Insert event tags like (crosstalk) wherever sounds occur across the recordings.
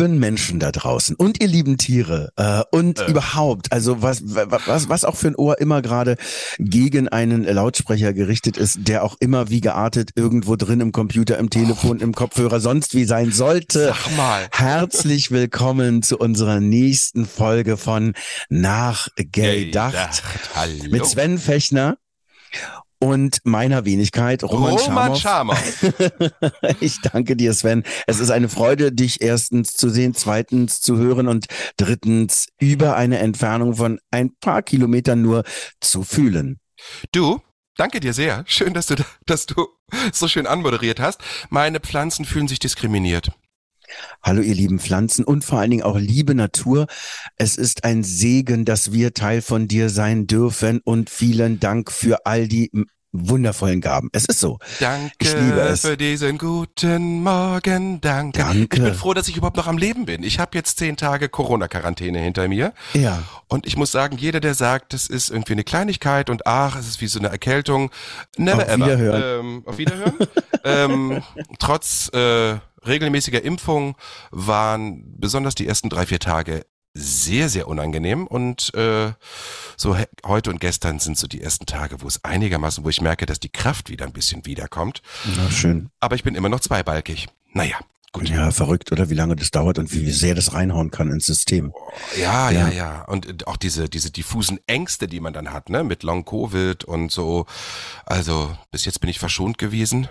Lieben Menschen da draußen und ihr lieben Tiere äh, und Äh. überhaupt, also was, was, was auch für ein Ohr immer gerade gegen einen Lautsprecher gerichtet ist, der auch immer wie geartet irgendwo drin im Computer, im Telefon, im Kopfhörer, sonst wie sein sollte. Sag mal. Herzlich willkommen zu unserer nächsten Folge von Nachgedacht Hallo. mit Sven Fechner und meiner Wenigkeit Roman, Roman Schamow. (laughs) Ich danke dir, Sven. Es ist eine Freude, dich erstens zu sehen, zweitens zu hören und drittens über eine Entfernung von ein paar Kilometern nur zu fühlen. Du, danke dir sehr. Schön, dass du, dass du so schön anmoderiert hast. Meine Pflanzen fühlen sich diskriminiert. Hallo, ihr lieben Pflanzen und vor allen Dingen auch liebe Natur. Es ist ein Segen, dass wir Teil von dir sein dürfen und vielen Dank für all die wundervollen Gaben. Es ist so. Danke Ich liebe es. für diesen guten Morgen. Danke. Danke. Ich bin froh, dass ich überhaupt noch am Leben bin. Ich habe jetzt zehn Tage Corona-Quarantäne hinter mir. Ja. Und ich muss sagen, jeder, der sagt, das ist irgendwie eine Kleinigkeit und ach, es ist wie so eine Erkältung, never Auf ever. Wiederhören. Ähm, auf Wiederhören. (laughs) ähm, trotz äh, regelmäßiger Impfung waren besonders die ersten drei, vier Tage sehr, sehr unangenehm und äh, so he- heute und gestern sind so die ersten Tage, wo es einigermaßen, wo ich merke, dass die Kraft wieder ein bisschen wiederkommt. Na, schön. Aber ich bin immer noch zweibalkig. Naja, gut. Ja, verrückt, oder wie lange das dauert und wie sehr das reinhauen kann ins System. Ja, ja, Ja. ja. Und äh, auch diese, diese diffusen Ängste, die man dann hat, ne, mit Long Covid und so. Also, bis jetzt bin ich verschont gewesen.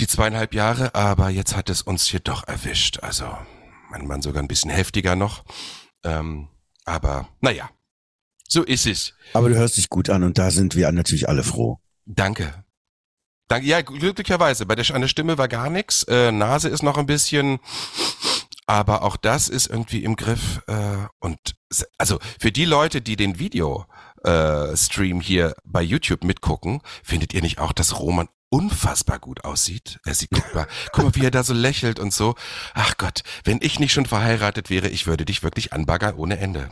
Die zweieinhalb Jahre, aber jetzt hat es uns hier doch erwischt. Also, mein Mann sogar ein bisschen heftiger noch. Ähm, aber, naja. So ist es. Aber du hörst dich gut an und da sind wir natürlich alle froh. Danke. Danke. Ja, glücklicherweise. Bei der, an der Stimme war gar nichts. Äh, Nase ist noch ein bisschen, aber auch das ist irgendwie im Griff. Äh, und also für die Leute, die den Video äh, Stream hier bei YouTube mitgucken, findet ihr nicht auch, dass Roman unfassbar gut aussieht? Er sieht, guck mal, guck mal, wie er da so lächelt und so. Ach Gott, wenn ich nicht schon verheiratet wäre, ich würde dich wirklich anbaggern ohne Ende.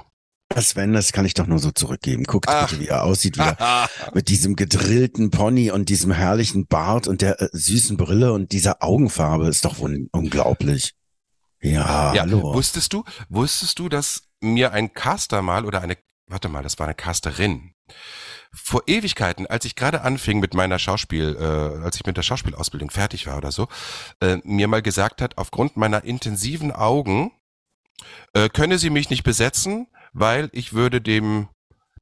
Sven, das kann ich doch nur so zurückgeben. Guckt Ach. bitte, wie er aussieht, wie er (laughs) mit diesem gedrillten Pony und diesem herrlichen Bart und der äh, süßen Brille und dieser Augenfarbe ist doch un unglaublich. Ja, Ja, hallo. wusstest du, wusstest du, dass mir ein Caster mal oder eine, warte mal, das war eine Casterin, vor Ewigkeiten, als ich gerade anfing mit meiner Schauspiel, äh, als ich mit der Schauspielausbildung fertig war oder so, äh, mir mal gesagt hat, aufgrund meiner intensiven Augen äh, könne sie mich nicht besetzen, weil ich würde dem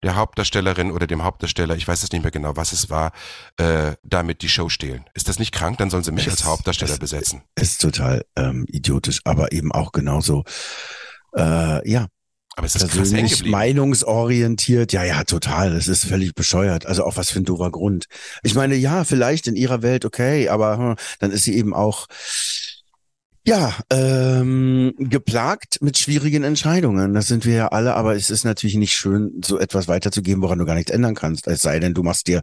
der Hauptdarstellerin oder dem Hauptdarsteller, ich weiß es nicht mehr genau, was es war, äh, damit die Show stehlen. Ist das nicht krank? Dann sollen sie mich Es- als Hauptdarsteller es- besetzen. Ist total ähm, idiotisch, aber eben auch genauso, äh, ja, Aber es ist persönlich meinungsorientiert. Ja, ja, total. Das ist völlig bescheuert. Also auch was für ein doofer Grund. Ich meine, ja, vielleicht in ihrer Welt okay, aber hm, dann ist sie eben auch ja, ähm, geplagt mit schwierigen Entscheidungen. Das sind wir ja alle, aber es ist natürlich nicht schön, so etwas weiterzugeben, woran du gar nichts ändern kannst. Es sei denn, du machst dir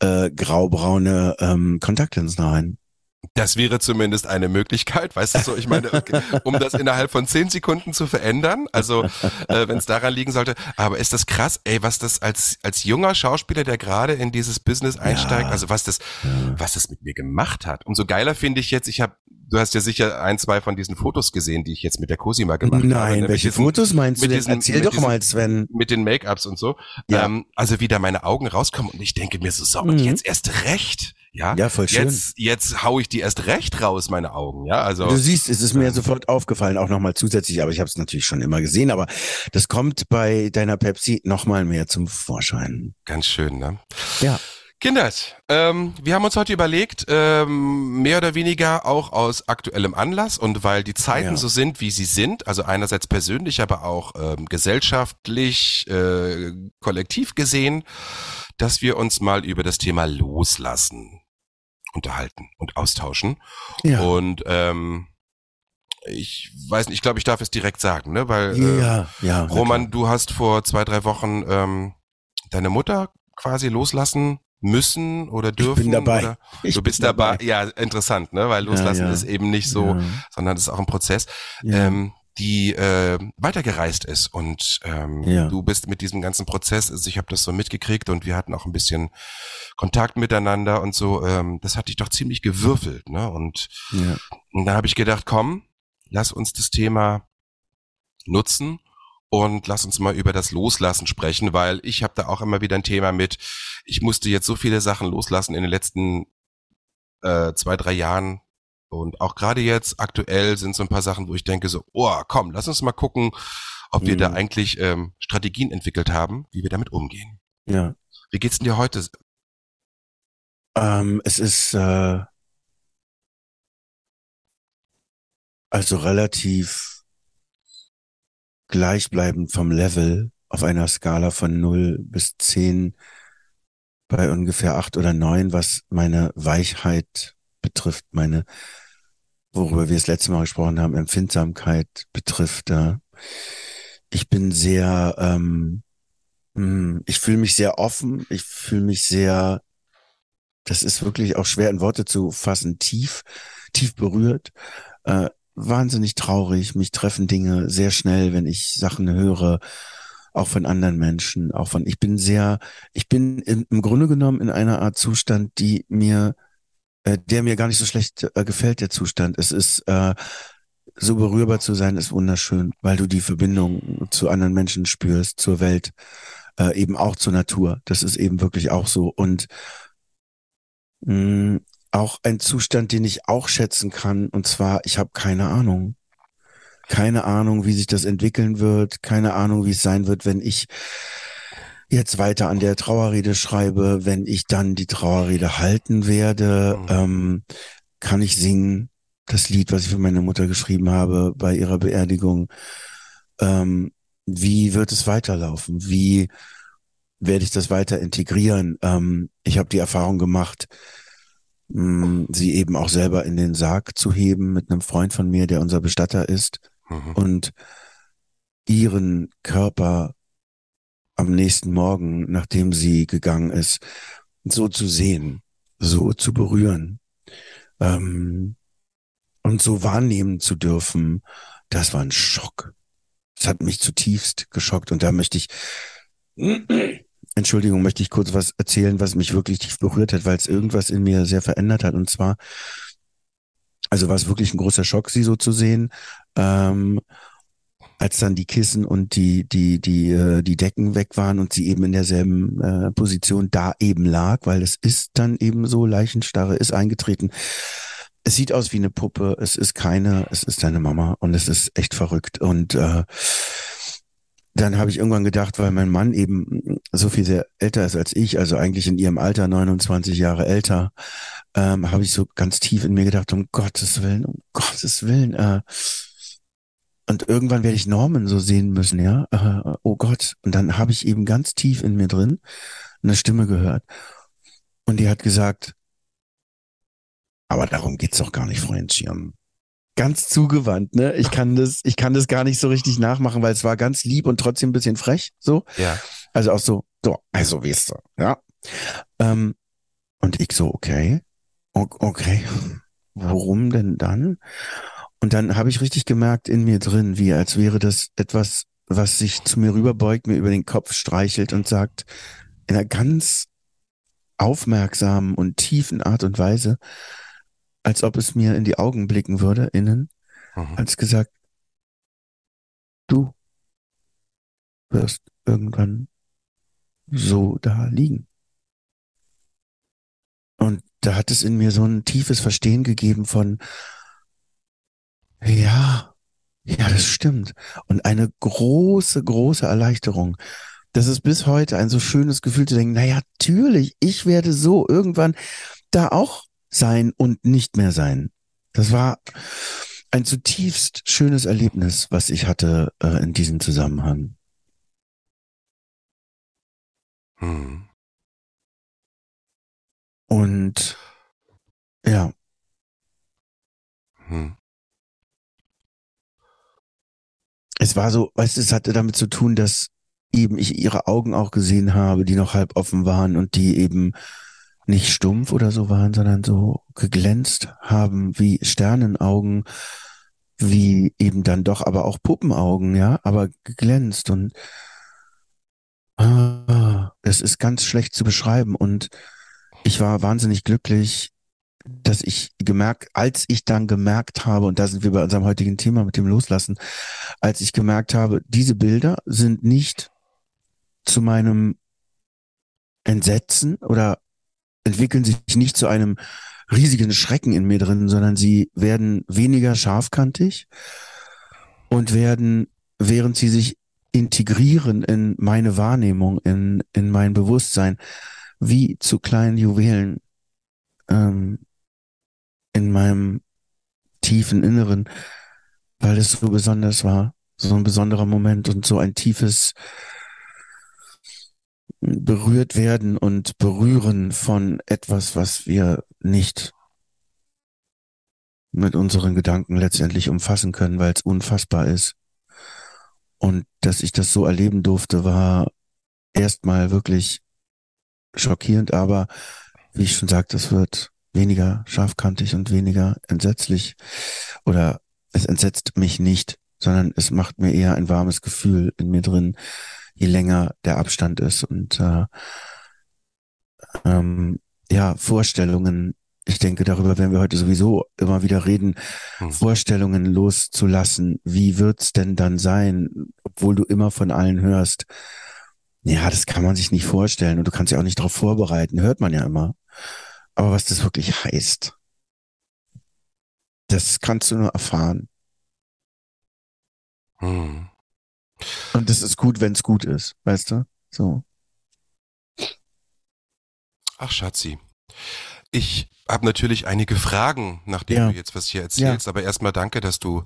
äh, graubraune ähm, Kontaktlinsen rein. Das wäre zumindest eine Möglichkeit, weißt du so, ich meine, um das innerhalb von zehn Sekunden zu verändern, also äh, wenn es daran liegen sollte, aber ist das krass, ey, was das als als junger Schauspieler, der gerade in dieses Business einsteigt, Ja. also was das Ja. was das mit mir gemacht hat. Umso geiler finde ich jetzt, ich habe du hast ja sicher ein, zwei von diesen Fotos gesehen, die ich jetzt mit der Cosima gemacht habe. Nein, ne, mit welche diesen- Fotos meinst du mit denn? diesen- Erzähl doch diesen- mal, Sven. mit den Make-ups und so. Ja. Ähm, also wie da meine Augen rauskommen und ich denke mir so, so, und Mhm. jetzt erst recht. Ja, Ja, voll schön. jetzt, jetzt hau ich die erst recht raus, meine Augen. Ja, also. Du siehst, es ist mir sofort aufgefallen, auch nochmal zusätzlich, aber ich habe es natürlich schon immer gesehen, aber das kommt bei deiner Pepsi nochmal mehr zum Vorschein. Ganz schön, ne? Ja. Kinders, ähm, wir haben uns heute überlegt, ähm, mehr oder weniger auch aus aktuellem Anlass und weil die Zeiten Ja. so sind, wie sie sind, also einerseits persönlich, aber auch ähm, gesellschaftlich, äh, kollektiv gesehen, dass wir uns mal über das Thema Loslassen unterhalten und austauschen. Ja. Und ähm, ich weiß nicht, ich glaube, ich darf es direkt sagen, ne? Weil äh, Ja, ja. Roman, du hast vor zwei, drei Wochen ähm, deine Mutter quasi loslassen müssen oder dürfen. Ich bin dabei. Oder? Ich Du bist dabei. Ja, interessant, ne? Weil Ja, loslassen ja. ist eben nicht so, Ja, sondern es ist auch ein Prozess, ja. ähm, die äh, weitergereist ist. Und ähm, Ja. du bist mit diesem ganzen Prozess, also ich habe das so mitgekriegt und wir hatten auch ein bisschen Kontakt miteinander und so. Ähm, das hat dich doch ziemlich gewürfelt, ne? Und ja. und da habe ich gedacht, komm, lass uns das Thema nutzen und lass uns mal über das Loslassen sprechen, weil ich habe da auch immer wieder ein Thema mit. Ich musste jetzt so viele Sachen loslassen in den letzten äh, zwei, drei Jahren. Und auch gerade jetzt aktuell sind so ein paar Sachen, wo ich denke so, oh, komm, lass uns mal gucken, ob wir Mhm. da eigentlich ähm, Strategien entwickelt haben, wie wir damit umgehen. ja. Wie geht's denn dir heute? Ähm, es ist äh, also relativ gleichbleibend vom Level auf einer Skala von 0 bis 10 bei ungefähr 8 oder 9, was meine Weichheit betrifft, meine, worüber wir das letzte Mal gesprochen haben, Empfindsamkeit betrifft. Ja. Ich bin sehr, ähm, mh, ich fühle mich sehr offen, ich fühle mich sehr das ist wirklich auch schwer in Worte zu fassen, tief, tief berührt, äh, wahnsinnig traurig. Mich treffen Dinge sehr schnell, wenn ich Sachen höre, auch von anderen Menschen, auch von, ich bin sehr, ich bin im, im Grunde genommen in einer Art Zustand, die mir, äh, der mir gar nicht so schlecht äh, gefällt, der Zustand. Es ist, äh, so berührbar zu sein, ist wunderschön, weil du die Verbindung zu anderen Menschen spürst, zur Welt, äh, eben auch zur Natur. Das ist eben wirklich auch so. Und mh, auch ein Zustand, den ich auch schätzen kann, und zwar, ich habe keine Ahnung. Keine Ahnung, wie sich das entwickeln wird, keine Ahnung, wie es sein wird, wenn ich jetzt weiter an der Trauerrede schreibe, wenn ich dann die Trauerrede halten werde, Mhm. ähm, kann ich singen, das Lied, was ich für meine Mutter geschrieben habe bei ihrer Beerdigung. Ähm, wie wird es weiterlaufen? Wie werde ich das weiter integrieren? Ähm, ich habe die Erfahrung gemacht, mh, sie eben auch selber in den Sarg zu heben mit einem Freund von mir, der unser Bestatter ist Mhm. und ihren Körper am nächsten Morgen, nachdem sie gegangen ist, so zu sehen, so zu berühren ähm, und so wahrnehmen zu dürfen, das war ein Schock. Das hat mich zutiefst geschockt und da möchte ich, Entschuldigung, möchte ich kurz was erzählen, was mich wirklich tief berührt hat, weil es irgendwas in mir sehr verändert hat und zwar, also war es wirklich ein großer Schock, sie so zu sehen. Ähm, als dann die Kissen und die die die äh, die Decken weg waren und sie eben in derselben äh, Position da eben lag, weil es ist dann eben so Leichenstarre ist eingetreten. Es sieht aus wie eine Puppe, es ist keine, es ist deine Mama und es ist echt verrückt und äh, dann habe ich irgendwann gedacht, weil mein Mann eben so viel sehr älter ist als ich, also eigentlich in ihrem Alter 29 Jahre älter, ähm, habe ich so ganz tief in mir gedacht, um Gottes Willen, um Gottes Willen, äh, und irgendwann werde ich Norman so sehen müssen, ja. Äh, oh Gott. Und dann habe ich eben ganz tief in mir drin eine Stimme gehört. Und die hat gesagt, aber darum geht's doch gar nicht, Freundchen. Ganz zugewandt, ne? Ich kann das, ich kann das gar nicht so richtig nachmachen, weil es war ganz lieb und trotzdem ein bisschen frech, so. Ja. Also auch so, so, also weißt du, ja. Ähm, und ich so, okay, okay, worum denn dann? Und dann habe ich richtig gemerkt in mir drin, wie als wäre das etwas, was sich zu mir rüberbeugt, mir über den Kopf streichelt und sagt, in einer ganz aufmerksamen und tiefen Art und Weise, als ob es mir in die Augen blicken würde, innen, Mhm. als gesagt, du wirst irgendwann so da liegen. Und da hat es in mir so ein tiefes Verstehen gegeben von, ja, ja, das stimmt. Und eine große, große Erleichterung. Das ist bis heute ein so schönes Gefühl zu denken, naja, natürlich, ich werde so irgendwann da auch sein und nicht mehr sein. Das war ein zutiefst schönes Erlebnis, was ich hatte äh, in diesem Zusammenhang. Mhm. Und ja, Mhm. es war so, weißt du, es hatte damit zu tun, dass eben ich ihre Augen auch gesehen habe, die noch halb offen waren und die eben nicht stumpf oder so waren, sondern so geglänzt haben wie Sternenaugen, wie eben dann doch aber auch Puppenaugen, ja, aber geglänzt und ah, es ist ganz schlecht zu beschreiben und ich war wahnsinnig glücklich, dass ich gemerkt, als ich dann gemerkt habe, und da sind wir bei unserem heutigen Thema mit dem Loslassen, als ich gemerkt habe, diese Bilder sind nicht zu meinem Entsetzen oder entwickeln sich nicht zu einem riesigen Schrecken in mir drin, sondern sie werden weniger scharfkantig und werden, während sie sich integrieren in meine Wahrnehmung, in, in mein Bewusstsein, wie zu kleinen Juwelen ähm, in meinem tiefen Inneren, weil es so besonders war, so ein besonderer Moment und so ein tiefes berührt werden und berühren von etwas, was wir nicht mit unseren Gedanken letztendlich umfassen können, weil es unfassbar ist. Und dass ich das so erleben durfte, war erstmal wirklich schockierend, aber wie ich schon sagte, es wird weniger scharfkantig und weniger entsetzlich oder es entsetzt mich nicht, sondern es macht mir eher ein warmes Gefühl in mir drin, je länger der Abstand ist und äh, ähm, ja, Vorstellungen, ich denke, darüber werden wir heute sowieso immer wieder reden, hm. Vorstellungen loszulassen. Wie wird's denn dann sein, obwohl du immer von allen hörst? Ja, das kann man sich nicht vorstellen und du kannst ja auch nicht darauf vorbereiten, hört man ja immer. Aber was das wirklich heißt, das kannst du nur erfahren. Hm. Und das ist gut, wenn es gut ist, weißt du? So. Ach, Schatzi. Ich habe natürlich einige Fragen, nachdem ja. du jetzt was hier erzählst, ja. aber erstmal danke, dass du,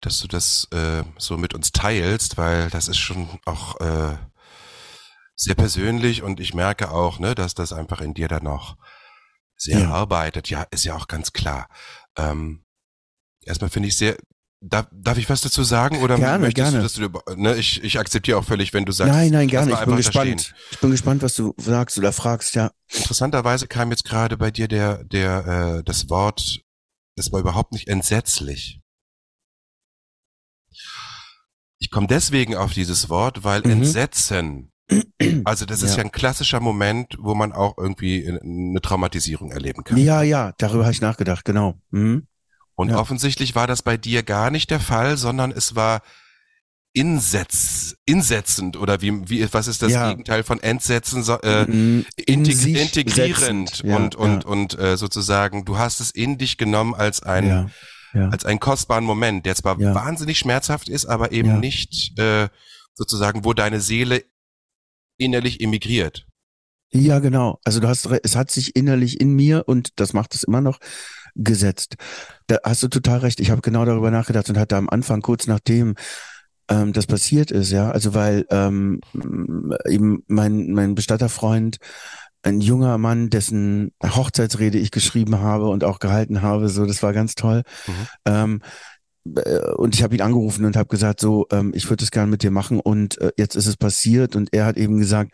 dass du das äh, so mit uns teilst, weil das ist schon auch äh, sehr persönlich und ich merke auch, ne, dass das einfach in dir dann noch sehr ja. arbeitet. Ja, ist ja auch ganz klar. Ähm, erstmal finde ich sehr, Darf, darf ich was dazu sagen oder gerne, möchtest gerne. du, dass du ne, ich, ich akzeptiere auch völlig, wenn du sagst. Nein, nein, gerne. Ich bin gespannt. Ich bin gespannt, was du sagst oder fragst, ja. Interessanterweise kam jetzt gerade bei dir der der äh, das Wort, das war überhaupt nicht entsetzlich. Ich komme deswegen auf dieses Wort, weil mhm. Entsetzen, (clears throat) also das ist ja. ja ein klassischer Moment, wo man auch irgendwie eine Traumatisierung erleben kann. Ja, ja, darüber habe ich nachgedacht, genau. Mhm. Und ja. offensichtlich war das bei dir gar nicht der Fall, sondern es war insetz, insetzend oder wie, wie was ist das ja. Gegenteil von entsetzen, äh, in integ integrierend ja, und und und äh, sozusagen du hast es in dich genommen als ein als einen kostbaren Moment, der zwar wahnsinnig schmerzhaft ist, aber eben nicht äh, sozusagen, wo deine Seele innerlich emigriert. Ja, genau. Also du hast, es hat sich innerlich in mir und das macht es immer noch gesetzt. Da hast du total recht. Ich habe genau darüber nachgedacht und hatte am Anfang kurz nachdem ähm, das passiert ist, ja, also weil ähm, eben mein mein Bestatterfreund ein junger Mann, dessen Hochzeitsrede ich geschrieben habe und auch gehalten habe, so das war ganz toll. Mhm. Ähm, äh, und ich habe ihn angerufen und habe gesagt, so, ähm, ich würde es gerne mit dir machen und äh, jetzt ist es passiert und er hat eben gesagt,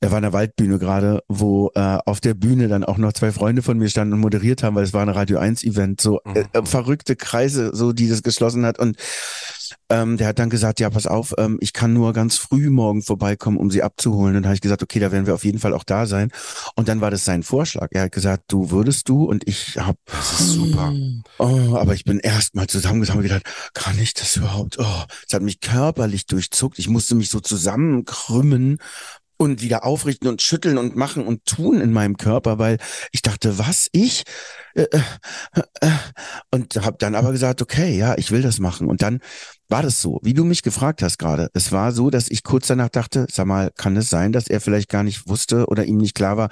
er war in der Waldbühne gerade, wo äh, auf der Bühne dann auch noch zwei Freunde von mir standen und moderiert haben, weil es war ein Radio 1 Event, so äh, mhm. verrückte Kreise, so die das geschlossen hat und ähm, der hat dann gesagt, ja, pass auf, ähm, ich kann nur ganz früh morgen vorbeikommen, um sie abzuholen. Und dann habe ich gesagt, okay, da werden wir auf jeden Fall auch da sein. Und dann war das sein Vorschlag. Er hat gesagt, du würdest du und ich habe Das ist super. Oh, aber ich bin erst mal zusammengekommen und gedacht, kann ich das überhaupt? Oh, es hat mich körperlich durchzuckt. Ich musste mich so zusammenkrümmen und wieder aufrichten und schütteln und machen und tun in meinem Körper, weil ich dachte, was? Ich? Äh, äh, äh, und habe dann aber gesagt, okay, ja, ich will das machen. Und dann war das so, wie du mich gefragt hast gerade. Es war so, dass ich kurz danach dachte, sag mal, kann es sein, dass er vielleicht gar nicht wusste oder ihm nicht klar war,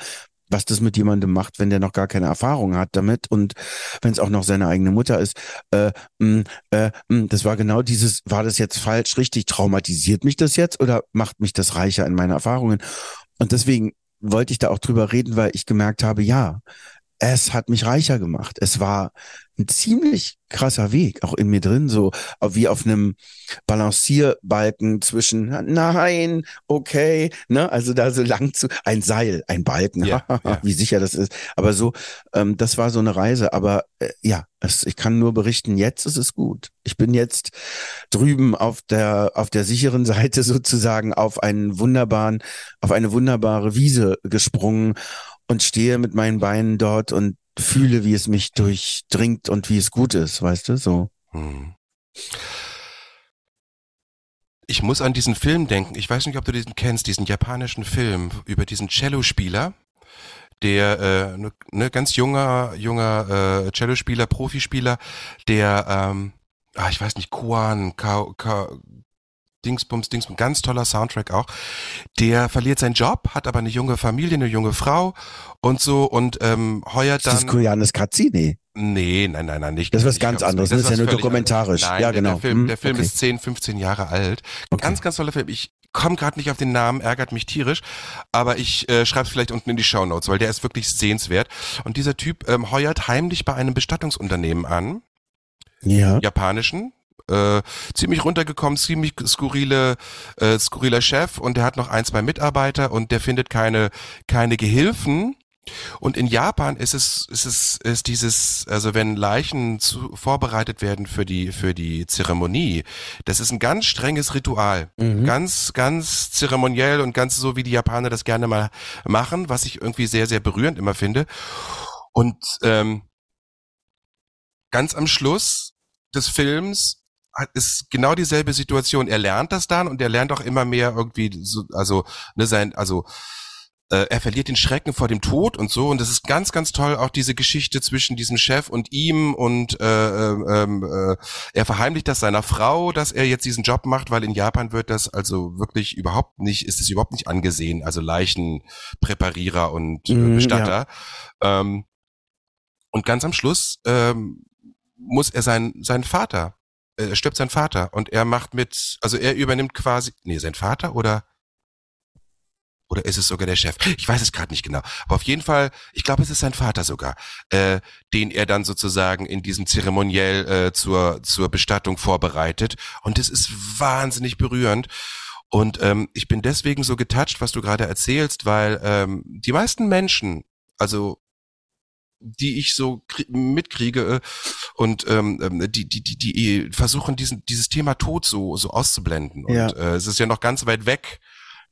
was das mit jemandem macht, wenn der noch gar keine Erfahrung hat damit und wenn es auch noch seine eigene Mutter ist. Äh, mh, mm, äh, mh, mm, das war genau dieses, war das jetzt falsch, richtig, traumatisiert mich das jetzt oder macht mich das reicher in meine Erfahrungen? Und deswegen wollte ich da auch drüber reden, weil ich gemerkt habe, ja, es hat mich reicher gemacht. Es war ein ziemlich krasser Weg, auch in mir drin, so wie auf einem Balancierbalken zwischen nein, okay, ne, also da so lang zu, ein Seil, ein Balken, Ja, (laughs) ja. wie sicher das ist. Aber so, ähm, das war so eine Reise. Aber äh, ja, es, ich kann nur berichten, jetzt ist es gut. Ich bin jetzt drüben auf der auf der sicheren (laughs) Seite sozusagen auf einen wunderbaren, auf eine wunderbare Wiese gesprungen und stehe mit meinen Beinen dort und fühle, wie es mich durchdringt und wie es gut ist, weißt du, so. Hm. Ich muss an diesen Film denken. Ich weiß nicht, ob du diesen kennst, diesen japanischen Film über diesen Cellospieler, der äh, ne, ne ganz junger junger äh, Cellospieler, Profispieler, der ähm, ah, ich weiß nicht, Kuan, Ka, Ka, Dingsbums, Dingsbums, ganz toller Soundtrack auch. Der verliert seinen Job, hat aber eine junge Familie, eine junge Frau und so und ähm, heuert Ist das dann. Koreanisches Katzi? Nee. Nee, nein, nein, nein, nicht. Das ist was ganz anderes. Das Das ist ja nur dokumentarisch. Nein, Ja, der- genau. Der Film, Hm, der Film okay. ist 10, 15 Jahre alt. Okay. Ganz, ganz toller Film. Ich komme gerade nicht auf den Namen, ärgert mich tierisch, aber ich äh, schreibe es vielleicht unten in die Shownotes, weil der ist wirklich sehenswert. Und dieser Typ ähm, heuert heimlich bei einem Bestattungsunternehmen an, Ja. japanischen. Äh, ziemlich runtergekommen, ziemlich skurrile, äh, skurriler Chef und der hat noch ein, zwei Mitarbeiter und der findet keine, keine Gehilfen. Und in Japan ist es, ist es, ist dieses, also wenn Leichen zu, vorbereitet werden für die, für die Zeremonie, das ist ein ganz strenges Ritual. Mhm. Ganz, ganz zeremoniell und ganz so, wie die Japaner das gerne mal machen, was ich irgendwie sehr, sehr berührend immer finde. Und ähm, ganz am Schluss des Films ist genau dieselbe Situation. Er lernt das dann und er lernt auch immer mehr irgendwie, so, also ne, sein, also äh, er verliert den Schrecken vor dem Tod und so und das ist ganz, ganz toll auch diese Geschichte zwischen diesem Chef und ihm und äh, ähm, äh, er verheimlicht das seiner Frau, dass er jetzt diesen Job macht, weil in Japan wird das also wirklich überhaupt nicht, ist es überhaupt nicht angesehen, also Leichenpräparierer und äh, Mhm, Bestatter. Ähm, und ganz am Schluss ähm, muss er seinen seinen Vater, äh, stirbt sein Vater und er macht mit, also er übernimmt quasi, nee, sein Vater oder oder ist es sogar der Chef? Ich weiß es gerade nicht genau. Aber auf jeden Fall, ich glaube, es ist sein Vater sogar, äh, den er dann sozusagen in diesem Zeremoniell äh, zur, zur Bestattung vorbereitet. Und es ist wahnsinnig berührend. Und ähm, ich bin deswegen so getoucht, was du gerade erzählst, weil ähm, die meisten Menschen, also die ich so krie- mitkriege äh, und ähm, ähm, die, die, die, die versuchen, diesen, dieses Thema Tod so, so auszublenden. Und Ja. äh, es ist ja noch ganz weit weg.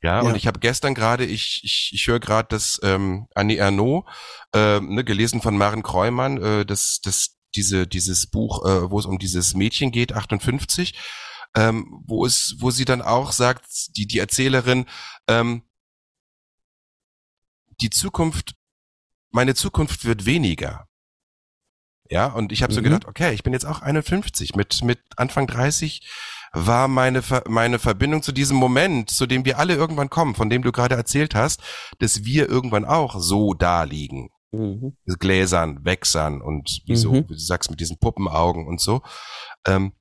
Ja, Ja. und ich habe gestern gerade, ich, ich, ich höre gerade das ähm, Annie Ernaux, ähm, ne, gelesen von Maren Kreumann, äh, das, das, diese, dieses Buch, äh, wo es um dieses Mädchen geht, 58, ähm, wo es, wo sie dann auch sagt, die, die Erzählerin, ähm, die Zukunft, meine Zukunft wird weniger. Ja, und ich habe so Mhm. gedacht, okay, ich bin jetzt auch 51. Mit, mit Anfang 30 war meine, Ver- meine Verbindung zu diesem Moment, zu dem wir alle irgendwann kommen, von dem du gerade erzählt hast, dass wir irgendwann auch so da liegen. Mhm. Gläsern, Wächsern und wie so, Mhm. wie du sagst, mit diesen Puppenaugen und so. Ähm,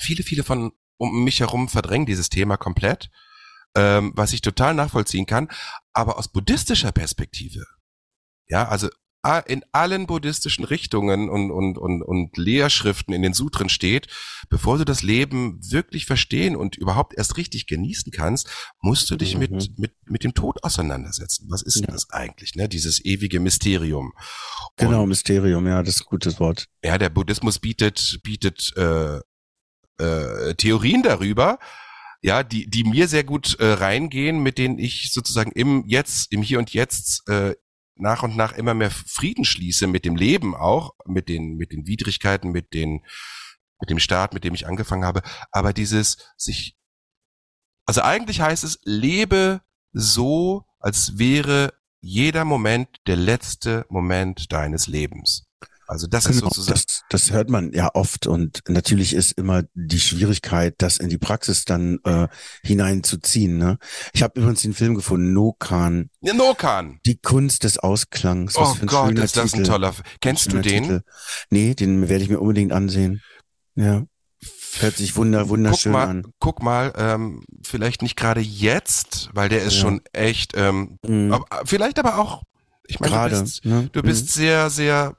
viele, viele von um mich herum verdrängen dieses Thema komplett, ähm, was ich total nachvollziehen kann, aber aus buddhistischer Perspektive. Ja, also in allen buddhistischen Richtungen und, und, und, und Lehrschriften in den Sutren steht, bevor du das Leben wirklich verstehen und überhaupt erst richtig genießen kannst, musst du dich Mhm. mit, mit, mit dem Tod auseinandersetzen. Was ist denn Ja. das eigentlich, ne? Dieses ewige Mysterium. Genau, Und, Mysterium, ja, das ist ein gutes Wort. ja, der Buddhismus bietet, bietet äh, äh, Theorien darüber, ja, die, die mir sehr gut äh, reingehen, mit denen ich sozusagen im Jetzt, im Hier und Jetzt äh, nach und nach immer mehr Frieden schließe mit dem Leben auch, mit den, mit den Widrigkeiten, mit den, mit dem Staat, mit dem ich angefangen habe. Aber dieses sich, also eigentlich heißt es, lebe so, als wäre jeder Moment der letzte Moment deines Lebens. Also das ist Genau, sozusagen. das, das hört man ja oft und natürlich ist immer die Schwierigkeit, das in die Praxis dann äh, hineinzuziehen. Ne? Ich habe übrigens den Film gefunden, Nokan, Ja, Nokan. die Kunst des Ausklangs. Was Oh ein Gott, ist das ein Titel. toller. F- Kennst du den? Titel. Nee, den werde ich mir unbedingt ansehen. Ja, hört sich wunder, Guck wunderschön mal, an. guck mal, ähm, vielleicht nicht gerade jetzt, weil der ist Ja. schon echt, ähm, Mhm. aber, vielleicht aber auch Ich meine, Gerade, du bist, ne? du bist sehr, sehr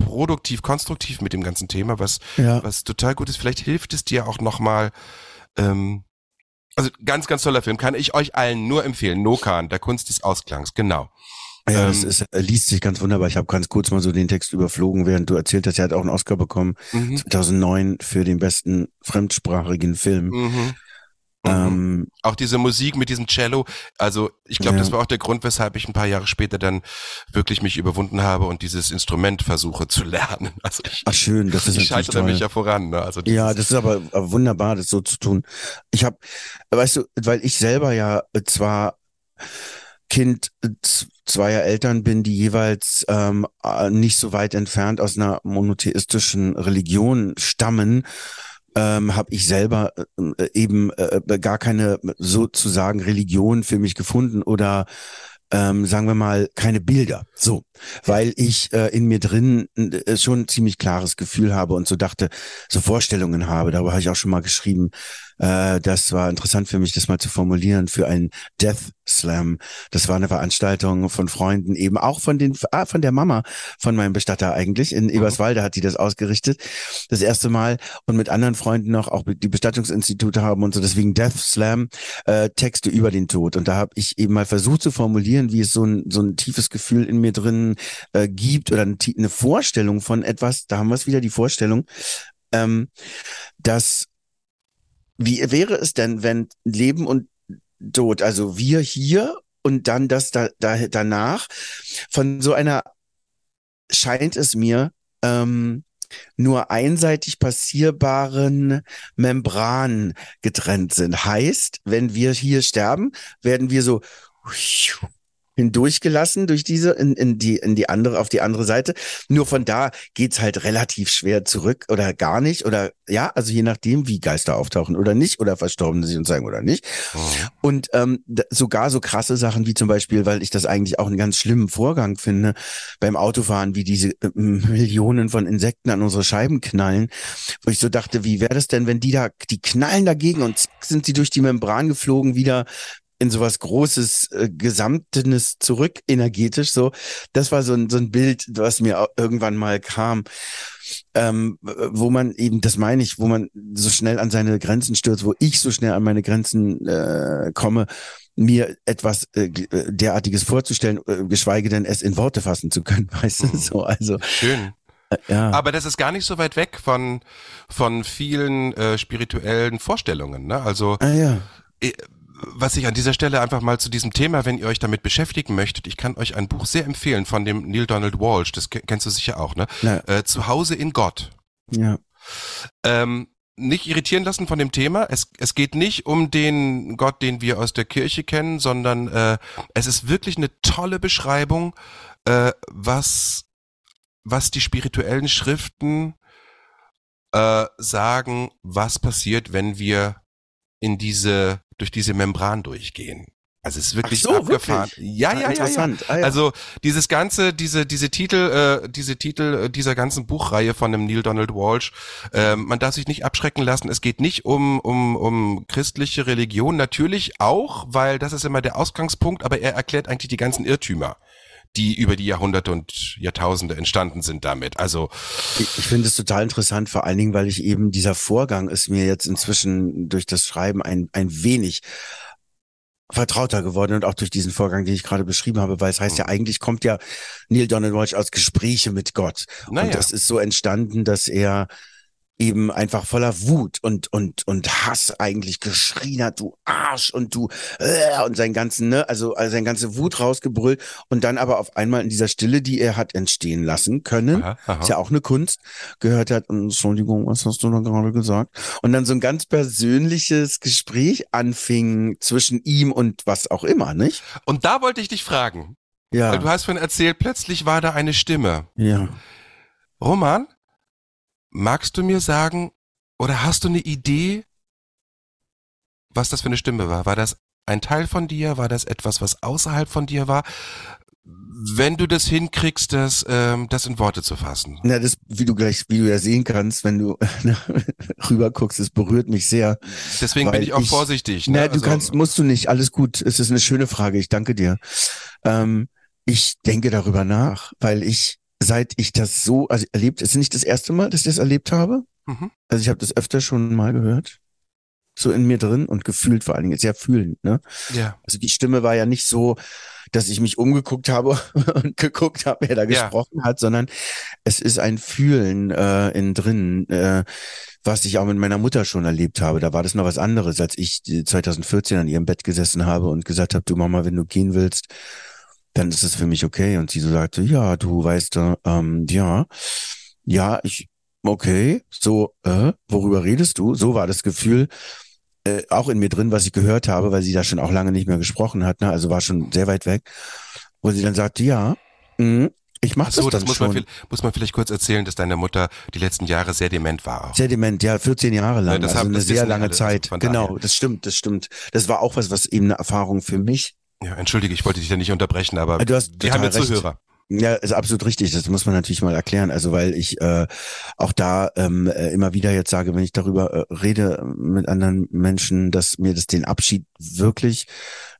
produktiv, konstruktiv mit dem ganzen Thema, was, Ja. was total gut ist. Vielleicht hilft es dir auch nochmal, ähm, also ganz, ganz toller Film, kann ich euch allen nur empfehlen. Nokan, der Kunst des Ausklangs, genau. Ja, Ähm, ist, er liest sich ganz wunderbar. Ich habe ganz kurz mal so den Text überflogen, während du erzählt hast, er hat auch einen Oscar bekommen, Mhm. 2009 für den besten fremdsprachigen Film. Mhm. Mhm. Ähm, Auch diese Musik mit diesem Cello, also ich glaube, Ja. das war auch der Grund, weshalb ich ein paar Jahre später dann wirklich mich überwunden habe und dieses Instrument versuche zu (laughs) lernen. Also ich, ach schön, das ist ich natürlich toll. mich ja voran. Ne? Also Ja, das ist aber, wunderbar, das so zu tun. Ich habe, weißt du, weil ich selber ja äh, zwar Kind äh, zweier Eltern bin, die jeweils ähm, äh, nicht so weit entfernt aus einer monotheistischen Religion stammen, ähm, habe ich selber äh, eben äh, gar keine sozusagen Religion für mich gefunden oder ähm, sagen wir mal keine Bilder. So, weil ich äh, in mir drin äh, schon ein ziemlich klares Gefühl habe und so dachte, so Vorstellungen habe. Darüber habe ich auch schon mal geschrieben. Äh, das war interessant für mich, das mal zu formulieren für einen Death Slam. Das war eine Veranstaltung von Freunden, eben auch von den, ah, von der Mama von meinem Bestatter eigentlich. In Eberswalde hat die das ausgerichtet. Das erste Mal und mit anderen Freunden noch, auch die Bestattungsinstitute haben und so. Deswegen Death Slam, äh, Texte über den Tod. Und da habe ich eben mal versucht zu formulieren, wie es so ein, so ein tiefes Gefühl in mir drin äh, gibt oder eine, eine Vorstellung von etwas. Da haben wir es wieder, die Vorstellung, ähm, dass wie wäre es denn, wenn Leben und Tod, also wir hier und dann das da, da danach von so einer scheint es mir ähm, nur einseitig passierbaren Membran getrennt sind. Heißt, wenn wir hier sterben, werden wir so hindurchgelassen durch diese in, in die in die andere auf die andere Seite. Nur von da geht's halt relativ schwer zurück oder gar nicht oder ja, also je nachdem, wie Geister auftauchen oder nicht oder Verstorbene sich uns zeigen oder nicht. Mhm. Und ähm, sogar so krasse Sachen wie zum Beispiel, weil ich das eigentlich auch einen ganz schlimmen Vorgang finde, beim Autofahren, wie diese äh, Millionen von Insekten an unsere Scheiben knallen, wo ich so dachte, wie wäre das denn, wenn die da, die knallen dagegen und sind sie durch die Membran geflogen, wieder in sowas Großes, äh, Gesamtenes zurück, energetisch so. Das war so ein, so ein Bild, was mir irgendwann mal kam ähm, wo man eben, das meine ich, wo man so schnell an seine Grenzen stürzt, wo ich so schnell an meine Grenzen äh, komme, mir etwas äh, äh, derartiges vorzustellen, äh, geschweige denn es in Worte fassen zu können, (laughs) weißt du, Mhm. so, also, Schön. äh, ja. Aber das ist gar nicht so weit weg von, von vielen äh, spirituellen Vorstellungen. Ne? Also ah, ja. Was ich an dieser Stelle einfach mal zu diesem Thema, wenn ihr euch damit beschäftigen möchtet, ich kann euch ein Buch sehr empfehlen von dem Neil Donald Walsh, das ke- kennst du sicher auch, ne? Ja. Äh, Zuhause in Gott. ja. Ähm, nicht irritieren lassen von dem Thema. Es, es geht nicht um den Gott, den wir aus der Kirche kennen, sondern äh, es ist wirklich eine tolle Beschreibung, äh, was, was die spirituellen Schriften äh, sagen, was passiert, wenn wir in diese, durch diese Membran durchgehen. Also es ist wirklich so, abgefahren. wirklich? Ja, Ah, ja, ja, ja. interessant. Ah, ja. Also dieses ganze, diese diese Titel, äh, diese Titel äh, dieser ganzen Buchreihe von dem Neil Donald Walsh, ähm, man darf sich nicht abschrecken lassen. Es geht nicht um um um christliche Religion, natürlich auch, weil das ist immer der Ausgangspunkt. Aber er erklärt eigentlich die ganzen Irrtümer, die über die Jahrhunderte und Jahrtausende entstanden sind damit. Also Ich, ich finde es total interessant, vor allen Dingen, weil ich eben dieser Vorgang ist mir jetzt inzwischen durch das Schreiben ein, ein wenig vertrauter geworden und auch durch diesen Vorgang, den ich gerade beschrieben habe, weil es heißt ja eigentlich kommt ja Neil Donald Walsh aus Gespräche mit Gott. Naja, und das ist so entstanden, dass er eben einfach voller Wut und und und Hass eigentlich geschrien hat, du Arsch und du äh, und sein ganzen ne, also, also seine ganze Wut rausgebrüllt und dann aber auf einmal in dieser Stille, die er hat entstehen lassen können, aha, aha. ist ja auch eine Kunst, gehört hat, Entschuldigung, was hast du da gerade gesagt? Und dann so ein ganz persönliches Gespräch anfing zwischen ihm und was auch immer, nicht? Und da wollte ich dich fragen, weil Ja, du hast vorhin erzählt, plötzlich war da eine Stimme. ja. Roman, magst du mir sagen oder hast du eine Idee, was das für eine Stimme war? War das ein Teil von dir? War das etwas, was außerhalb von dir war? Wenn du das hinkriegst, das, ähm, das in Worte zu fassen. Na, das, wie du gleich, wie du ja sehen kannst, wenn du (laughs) rüber guckst, es berührt mich sehr. Deswegen bin ich auch ich- vorsichtig. Ne? Na, du Also, kannst, musst du nicht, alles gut. Es ist eine schöne Frage, ich danke dir. Ähm, Ich denke darüber nach, weil ich, seit ich das so also erlebt, ist nicht das erste Mal, dass ich das erlebt habe. Mhm. Also ich habe das öfter schon mal gehört. So in mir drin und gefühlt vor allen Dingen, sehr fühlend, ne? Ja. Also die Stimme war ja nicht so, dass ich mich umgeguckt habe (laughs) und geguckt habe, wer da Ja. gesprochen hat, sondern es ist ein Fühlen äh, in drin, äh, was ich auch mit meiner Mutter schon erlebt habe. Da war das noch was anderes, als ich äh, 2014 an ihrem Bett gesessen habe und gesagt habe, du Mama, wenn du gehen willst, dann ist es für mich okay. Und sie so sagte, ja, du weißt, äh, ähm, ja, ja, ich, okay, so, äh, worüber redest du? So war das Gefühl äh, auch in mir drin, was ich gehört habe, weil sie da schon auch lange nicht mehr gesprochen hat, ne? also war schon sehr weit weg, wo sie dann sagte, ja, mh, ich mache Ach so, das das muss schon. man, muss man vielleicht kurz erzählen, dass deine Mutter die letzten Jahre sehr dement war. Auch. Sehr dement, ja, 14 Jahre lang, Ja, das also haben- eine sehr lange alle, also Zeit. genau, das stimmt, das stimmt. Das war auch was, was eben eine Erfahrung für mich. Ja, entschuldige, ich wollte dich da nicht unterbrechen, aber Du hast wir haben ja. Zuhörer. Ja, ist absolut richtig. Das muss man natürlich mal erklären. Also weil ich äh, auch da ähm, äh, immer wieder jetzt sage, wenn ich darüber äh, rede mit anderen Menschen, dass mir das den Abschied wirklich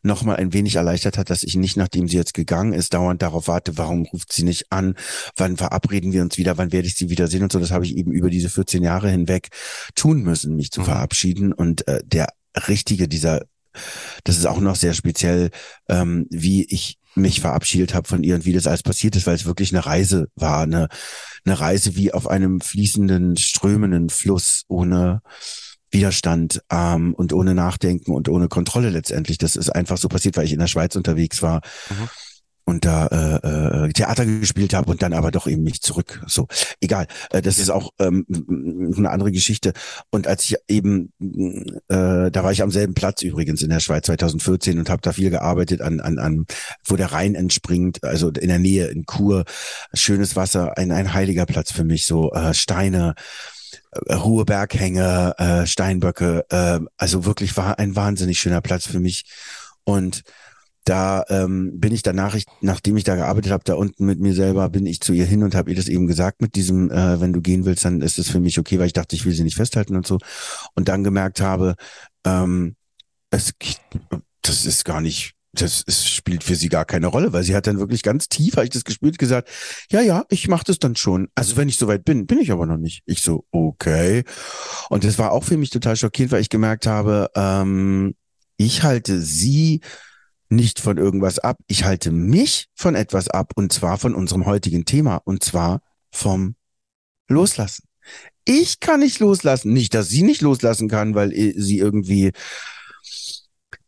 nochmal ein wenig erleichtert hat, dass ich nicht, nachdem sie jetzt gegangen ist, dauernd darauf warte, warum ruft sie nicht an, wann verabreden wir uns wieder, wann werde ich sie wieder sehen und so. Das habe ich eben über diese 14 Jahre hinweg tun müssen, mich zu Mhm. verabschieden. Und äh, der richtige, dieser das ist auch noch sehr speziell, ähm, wie ich mich verabschiedet habe von ihr und wie das alles passiert ist, weil es wirklich eine Reise war, eine, eine Reise wie auf einem fließenden, strömenden Fluss ohne Widerstand ähm, und ohne Nachdenken und ohne Kontrolle letztendlich. Das ist einfach so passiert, weil ich in der Schweiz unterwegs war Mhm. Und da äh, äh, Theater gespielt habe und dann aber doch eben nicht zurück. So, egal. Äh, das ist auch ähm, eine andere Geschichte. Und als ich eben, äh, da war ich am selben Platz übrigens in der Schweiz 2014 und habe da viel gearbeitet an, an, an, wo der Rhein entspringt, also in der Nähe in Chur, schönes Wasser, ein, ein heiliger Platz für mich, so äh, Steine, äh, hohe Berghänge, äh, Steinböcke, äh, also wirklich war ein wahnsinnig schöner Platz für mich. Und da ähm, bin ich danach, ich, nachdem ich da gearbeitet habe, da unten mit mir selber, bin ich zu ihr hin und habe ihr das eben gesagt mit diesem, äh, wenn du gehen willst, dann ist es für mich okay, weil ich dachte, ich will sie nicht festhalten und so. Und dann gemerkt habe, ähm, es, das ist gar nicht, das ist, spielt für sie gar keine Rolle, weil sie hat dann wirklich ganz tief, habe ich das gespürt, gesagt, ja, ja, ich mache das dann schon. Also wenn ich soweit bin, bin ich aber noch nicht. Ich so, okay. Und das war auch für mich total schockierend, weil ich gemerkt habe, ähm, ich halte sie nicht von irgendwas ab. Ich halte mich von etwas ab und zwar von unserem heutigen Thema und zwar vom Loslassen. Ich kann nicht loslassen. Nicht, dass sie nicht loslassen kann, weil eh sie irgendwie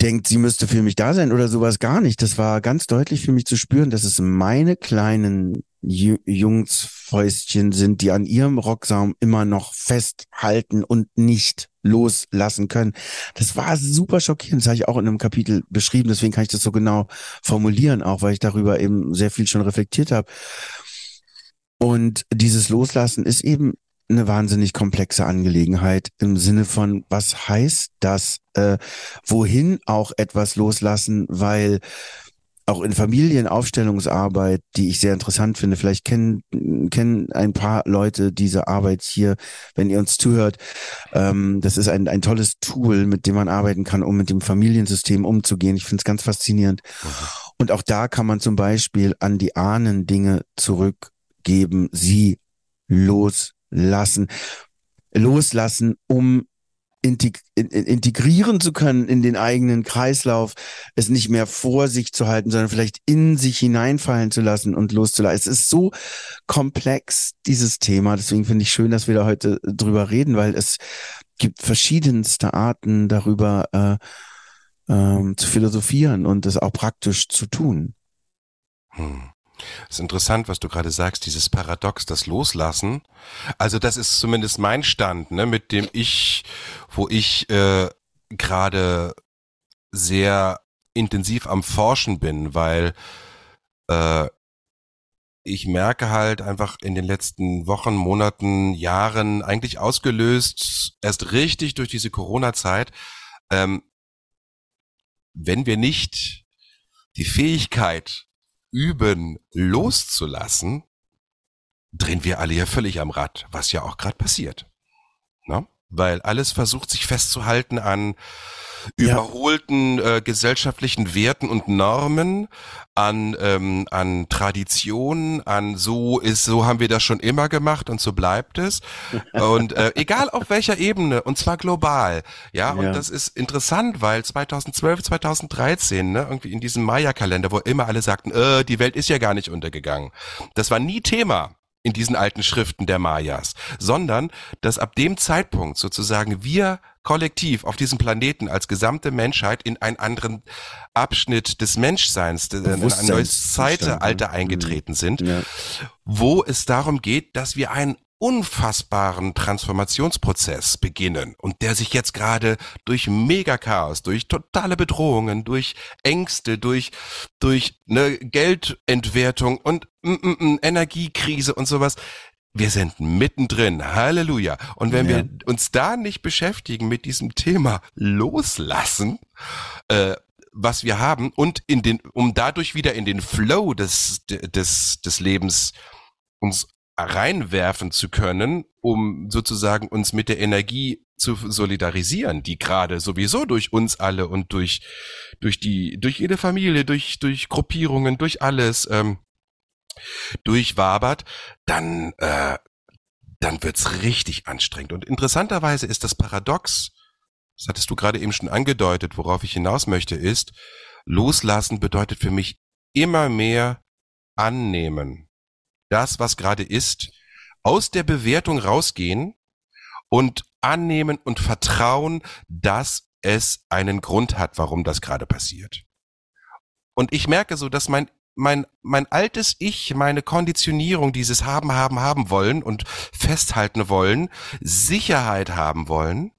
denkt, sie müsste für mich da sein oder sowas gar nicht. Das war ganz deutlich für mich zu spüren, dass es meine kleinen Ju Jungsfäustchen sind, die an ihrem Rocksaum immer noch festhalten und nicht loslassen können. Das war super schockierend. Das habe ich auch in einem Kapitel beschrieben. Deswegen kann ich das so genau formulieren, auch weil ich darüber eben sehr viel schon reflektiert habe. Und dieses Loslassen ist eben eine wahnsinnig komplexe Angelegenheit im Sinne von, was heißt das, äh, wohin auch etwas loslassen, weil auch in Familienaufstellungsarbeit, die ich sehr interessant finde, vielleicht kennen, kennen ein paar Leute diese Arbeit hier, wenn ihr uns zuhört. Ähm, das ist ein, ein tolles Tool, mit dem man arbeiten kann, um mit dem Familiensystem umzugehen. Ich finde es ganz faszinierend. Und auch da kann man zum Beispiel an die Ahnen Dinge zurückgeben, sie loslassen, loslassen, um integ in- in- integrieren zu können in den eigenen Kreislauf, es nicht mehr vor sich zu halten, sondern vielleicht in sich hineinfallen zu lassen und loszulassen. Es ist so komplex, dieses Thema. Deswegen finde ich schön, dass wir da heute drüber reden, weil es gibt verschiedenste Arten darüber äh, ähm, zu philosophieren und es auch praktisch zu tun. Hm. Das ist interessant, was du gerade sagst, dieses Paradox, das Loslassen. Also das ist zumindest mein Stand, ne, mit dem ich, wo ich äh, gerade sehr intensiv am Forschen bin, weil äh, ich merke halt einfach in den letzten Wochen, Monaten, Jahren, eigentlich ausgelöst, erst richtig durch diese Corona-Zeit, ähm, wenn wir nicht die Fähigkeit üben, loszulassen, drehen wir alle ja völlig am Rad, was ja auch gerade passiert. Ne? Weil alles versucht sich festzuhalten an. Überholten äh, gesellschaftlichen Werten und Normen, an ähm, an Traditionen, an so ist, so haben wir das schon immer gemacht und so bleibt es. (laughs) Und äh, egal auf welcher Ebene, und zwar global. Ja, und ja. das ist interessant, weil 2012, 2013, ne, irgendwie in diesem Maya-Kalender, wo immer alle sagten, äh, die Welt ist ja gar nicht untergegangen. Das war nie Thema in diesen alten Schriften der Mayas, sondern dass ab dem Zeitpunkt sozusagen wir kollektiv auf diesem Planeten als gesamte Menschheit in einen anderen Abschnitt des Menschseins, in ein neues Zeitalter eingetreten sind, ja. wo es darum geht, dass wir einen unfassbaren Transformationsprozess beginnen und der sich jetzt gerade durch Megakaos, durch totale Bedrohungen, durch Ängste, durch durch eine Geldentwertung und mm, mm, mm, Energiekrise und sowas wir sind mittendrin. Halleluja. Und wenn ja. wir uns da nicht beschäftigen mit diesem Thema loslassen, äh, was wir haben und in den, um dadurch wieder in den Flow des, des, des Lebens uns reinwerfen zu können, um sozusagen uns mit der Energie zu solidarisieren, die gerade sowieso durch uns alle und durch durch die durch jede Familie, durch durch Gruppierungen, durch alles ähm, durchwabert, dann äh, dann wird's richtig anstrengend. Und interessanterweise ist das Paradox, das hattest du gerade eben schon angedeutet, worauf ich hinaus möchte, ist, loslassen bedeutet für mich immer mehr annehmen das, was gerade ist, aus der Bewertung rausgehen und annehmen und vertrauen, dass es einen Grund hat, warum das gerade passiert. Und ich merke so, dass mein mein, mein altes Ich, meine Konditionierung, dieses haben, haben, haben wollen und festhalten wollen, Sicherheit haben wollen,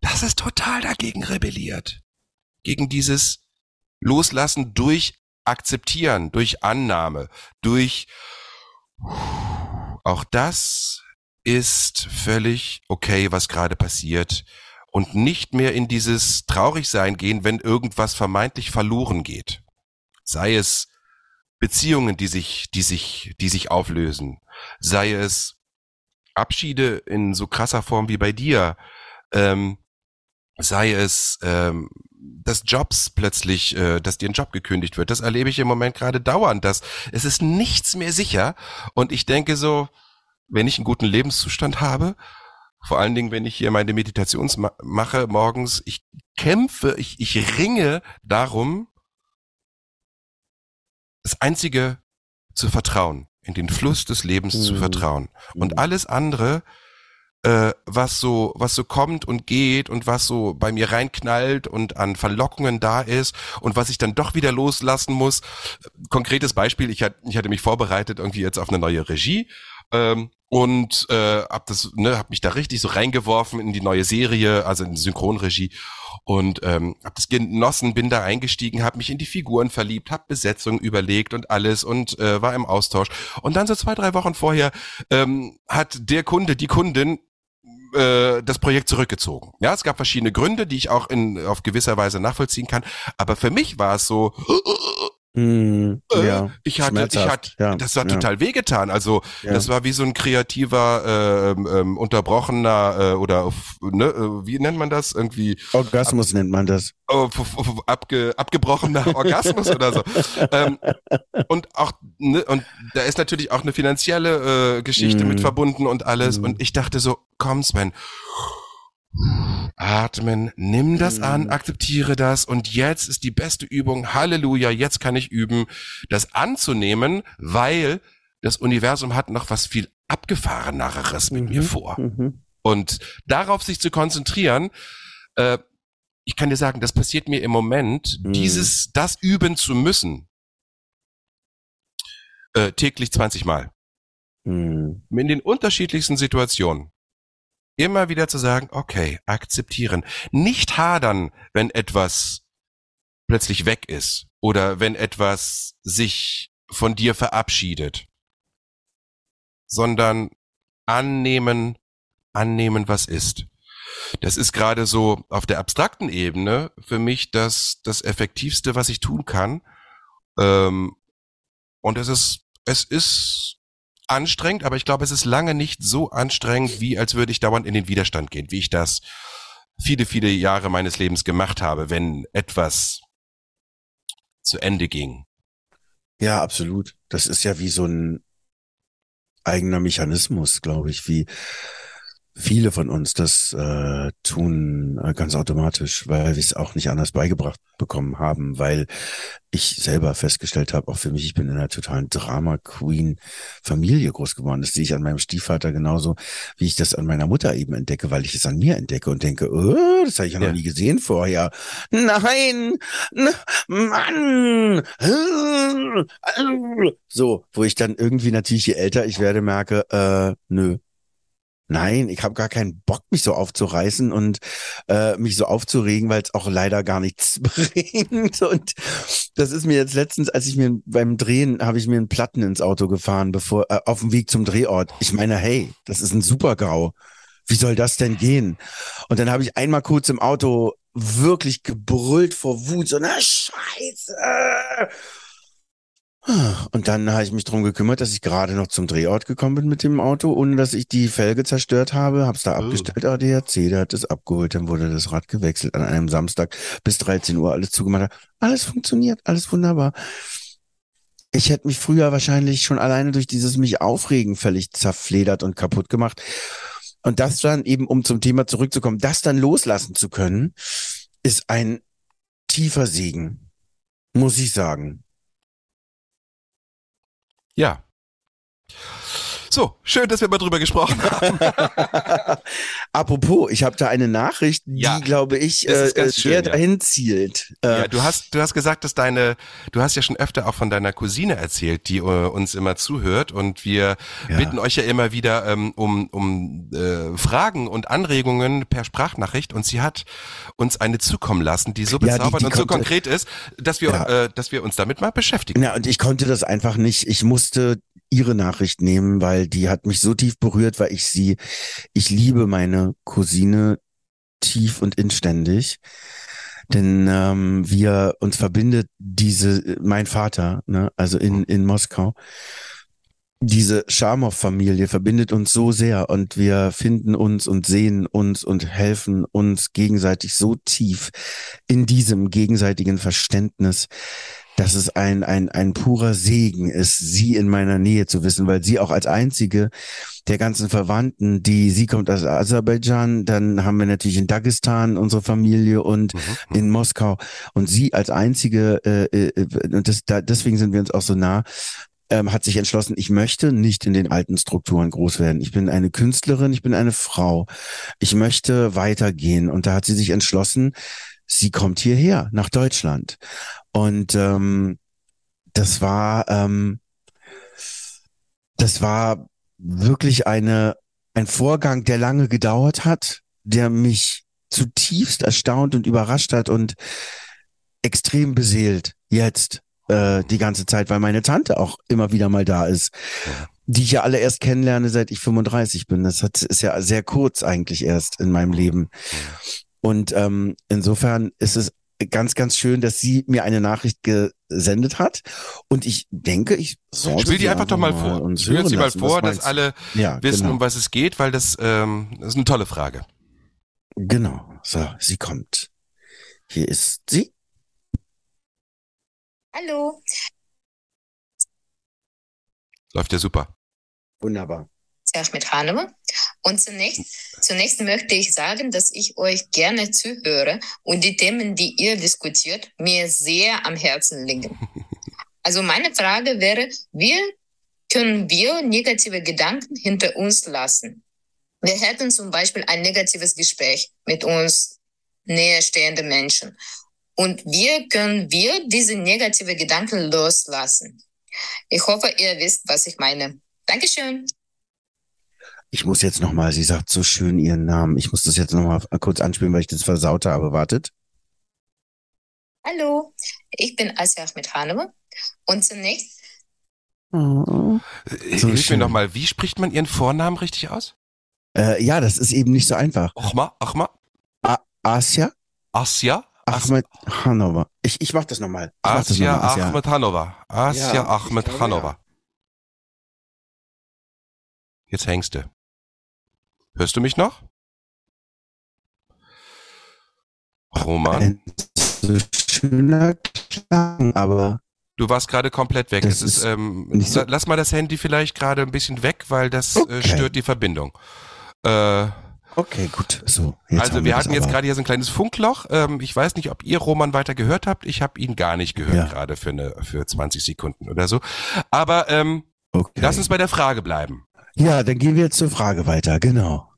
das ist total dagegen rebelliert. Gegen dieses Loslassen durch Akzeptieren, durch Annahme, durch auch das ist völlig okay, was gerade passiert und nicht mehr in dieses Traurigsein gehen, wenn irgendwas vermeintlich verloren geht. Sei es Beziehungen, die sich, die sich, die sich auflösen, sei es Abschiede in so krasser Form wie bei dir, ähm, sei es ähm, dass Jobs plötzlich, äh, dass dir ein Job gekündigt wird. Das erlebe ich im Moment gerade dauernd, dass es ist nichts mehr sicher. Und ich denke so, wenn ich einen guten Lebenszustand habe, vor allen Dingen, wenn ich hier meine Meditations mache morgens, ich kämpfe, ich, ich ringe darum, das Einzige zu vertrauen, in den Fluss des Lebens mhm. zu vertrauen. Und mhm. alles andere äh, was so, was so kommt und geht und was so bei mir reinknallt und an Verlockungen da ist und was ich dann doch wieder loslassen muss. Konkretes Beispiel, ich, hat, ich hatte mich vorbereitet irgendwie jetzt auf eine neue Regie ähm, und äh, hab das, ne, hab mich da richtig so reingeworfen in die neue Serie, also in Synchronregie und ähm, hab das genossen, bin da eingestiegen, hab mich in die Figuren verliebt, hab Besetzung überlegt und alles und äh, war im Austausch und dann so zwei drei Wochen vorher ähm, hat der Kunde, die Kundin äh, das Projekt zurückgezogen. Ja, es gab verschiedene Gründe, die ich auch in auf gewisser Weise nachvollziehen kann. Aber für mich war es so, Äh, ja, ich hatte, ich hatte, ja, das hat ja. total wehgetan. Also das war wie so ein kreativer, äh, ähm, unterbrochener äh, oder ne, äh, wie nennt man das irgendwie? Orgasmus ab, nennt man das. Oh, abge, abgebrochener (laughs) Orgasmus oder so. Ähm, und auch ne, und da ist natürlich auch eine finanzielle äh, Geschichte mm. mit verbunden und alles. Mm. Und ich dachte so, komm Sven Atmen, nimm das mhm. an, akzeptiere das und jetzt ist die beste Übung, Halleluja, jetzt kann ich üben, das anzunehmen, weil das Universum hat noch was viel abgefahreneres mit mhm. mir vor. Mhm. Und darauf sich zu konzentrieren, äh, ich kann dir sagen, das passiert mir im Moment, mhm. dieses, das üben zu müssen, äh, täglich 20 Mal. Mhm. In den unterschiedlichsten Situationen immer wieder zu sagen, okay, akzeptieren. Nicht hadern, wenn etwas plötzlich weg ist oder wenn etwas sich von dir verabschiedet, sondern annehmen, annehmen, was ist. Das ist gerade so auf der abstrakten Ebene für mich das, das Effektivste, was ich tun kann. Ähm, und es ist, es ist anstrengend, aber ich glaube, es ist lange nicht so anstrengend, wie als würde ich dauernd in den Widerstand gehen, wie ich das viele, viele Jahre meines Lebens gemacht habe, wenn etwas zu Ende ging. Ja, absolut. Das ist ja wie so ein eigener Mechanismus, glaube ich, wie viele von uns das äh, tun äh, ganz automatisch, weil wir es auch nicht anders beigebracht bekommen haben, weil ich selber festgestellt habe, auch für mich, ich bin in einer totalen Drama-Queen-Familie groß geworden. Das sehe ich an meinem Stiefvater genauso, wie ich das an meiner Mutter eben entdecke, weil ich es an mir entdecke und denke, oh, das habe ich ja, ja noch nie gesehen vorher. Nein, Mann, so, wo ich dann irgendwie natürlich, je älter ich werde, merke, äh, nö, Nein, ich habe gar keinen Bock, mich so aufzureißen und äh, mich so aufzuregen, weil es auch leider gar nichts (laughs) bringt. Und das ist mir jetzt letztens, als ich mir beim Drehen, habe ich mir einen Platten ins Auto gefahren, bevor äh, auf dem Weg zum Drehort. Ich meine, hey, das ist ein Super-GAU. Wie soll das denn gehen? Und dann habe ich einmal kurz im Auto wirklich gebrüllt vor Wut, so, na Scheiße. Und dann habe ich mich drum gekümmert, dass ich gerade noch zum Drehort gekommen bin mit dem Auto, ohne dass ich die Felge zerstört habe. Hab's da oh. abgestellt, ADAC, der hat das abgeholt, dann wurde das Rad gewechselt an einem Samstag bis 13 Uhr, alles zugemacht. Alles funktioniert, alles wunderbar. Ich hätte mich früher wahrscheinlich schon alleine durch dieses mich aufregen völlig zerfledert und kaputt gemacht. Und das dann eben, um zum Thema zurückzukommen, das dann loslassen zu können, ist ein tiefer Segen, muss ich sagen. Ja. So, schön, dass wir mal drüber gesprochen haben. (laughs) Apropos, ich habe da eine Nachricht, die, ja, glaube ich, äh, sehr schön, dahin zielt. Äh, ja, du hast, du hast gesagt, dass deine, du hast ja schon öfter auch von deiner Cousine erzählt, die uh, uns immer zuhört und wir ja. bitten euch ja immer wieder ähm, um, um äh, Fragen und Anregungen per Sprachnachricht und sie hat uns eine zukommen lassen, die so bezaubernd die, die und so konkret ist, dass wir, äh, dass wir uns damit mal beschäftigen. Ja, und ich konnte das einfach nicht. Ich musste ihre Nachricht nehmen, weil die hat mich so tief berührt, weil ich sie, ich liebe meine Cousine tief und inständig. Denn ähm, wir uns verbindet diese, mein Vater, ne, also in, in Moskau, diese Schamow-Familie verbindet uns so sehr und wir finden uns und sehen uns und helfen uns gegenseitig so tief in diesem gegenseitigen Verständnis, dass es ein, ein, ein purer Segen ist, sie in meiner Nähe zu wissen, weil sie auch als einzige der ganzen Verwandten, die, sie kommt aus Aserbaidschan, dann haben wir natürlich in Dagestan unsere Familie und mhm. mhm. in Moskau und sie als einzige, äh, äh, und das, da, deswegen sind wir uns auch so nah, ähm, hat sich entschlossen, ich möchte nicht in den alten Strukturen groß werden. Ich bin eine Künstlerin, ich bin eine Frau. Ich möchte weitergehen. Und da hat sie sich entschlossen, sie kommt hierher, nach Deutschland. Und ähm, das war, ähm, das war wirklich eine, ein Vorgang, der lange gedauert hat, der mich zutiefst erstaunt und überrascht hat und extrem beseelt jetzt äh, die ganze Zeit, weil meine Tante auch immer wieder mal da ist, die ich ja alle erst kennenlerne, seit ich 35 bin. Das hat, ist ja sehr kurz eigentlich erst in meinem Leben. Und ähm, insofern ist es ganz, ganz schön, dass sie mir eine Nachricht gesendet hat. Und ich denke, ich sollte Spiel die einfach doch mal vor. Und Spiel sie mal vor, dass alle ja, wissen, genau. um was es geht, weil das, ähm, das ist eine tolle Frage. Genau. So, sie kommt. Hier ist sie. Hallo. Läuft ja super. Wunderbar. Ahmed Hanova. Und zunächst, zunächst möchte ich sagen, dass ich euch gerne zuhöre und die Themen, die ihr diskutiert, mir sehr am Herzen liegen. (laughs) Also meine Frage wäre, wie können wir negative Gedanken hinter uns lassen? Wir hätten zum Beispiel ein negatives Gespräch mit uns näherstehenden Menschen. Und wie können wir diese negative Gedanken loslassen? Ich hoffe, ihr wisst, was ich meine. Dankeschön. Ich muss jetzt nochmal, sie sagt so schön ihren Namen. Ich muss das jetzt nochmal kurz anspielen, weil ich das versaut habe. Wartet. Hallo, ich bin Asya Ahmed Hanova und zunächst. Oh, so Hilf schön. mir nochmal, wie spricht man Ihren Vornamen richtig aus? Äh, ja, das ist eben nicht so einfach. Achma, Achma. Asya? Asya? Ahmed Hanova. Ich, ich mach das nochmal. Asya Ahmed Hanova. Asya ja, Ahmed Hanova. Jetzt hängst du. Hörst du mich noch? Roman, Ein so schöner Klang, aber du warst gerade komplett weg. Es ist, ähm, so- la- lass mal das Handy vielleicht gerade ein bisschen weg, weil das äh, Okay. stört die Verbindung. Äh, okay, gut. So, also wir hatten jetzt gerade hier so ein kleines Funkloch. Ähm, ich weiß nicht, ob ihr Roman weiter gehört habt. Ich habe ihn gar nicht gehört Ja. gerade für eine für 20 Sekunden oder so. Aber ähm, Okay. lass uns bei der Frage bleiben. Ja, dann gehen wir jetzt zur Frage weiter, genau.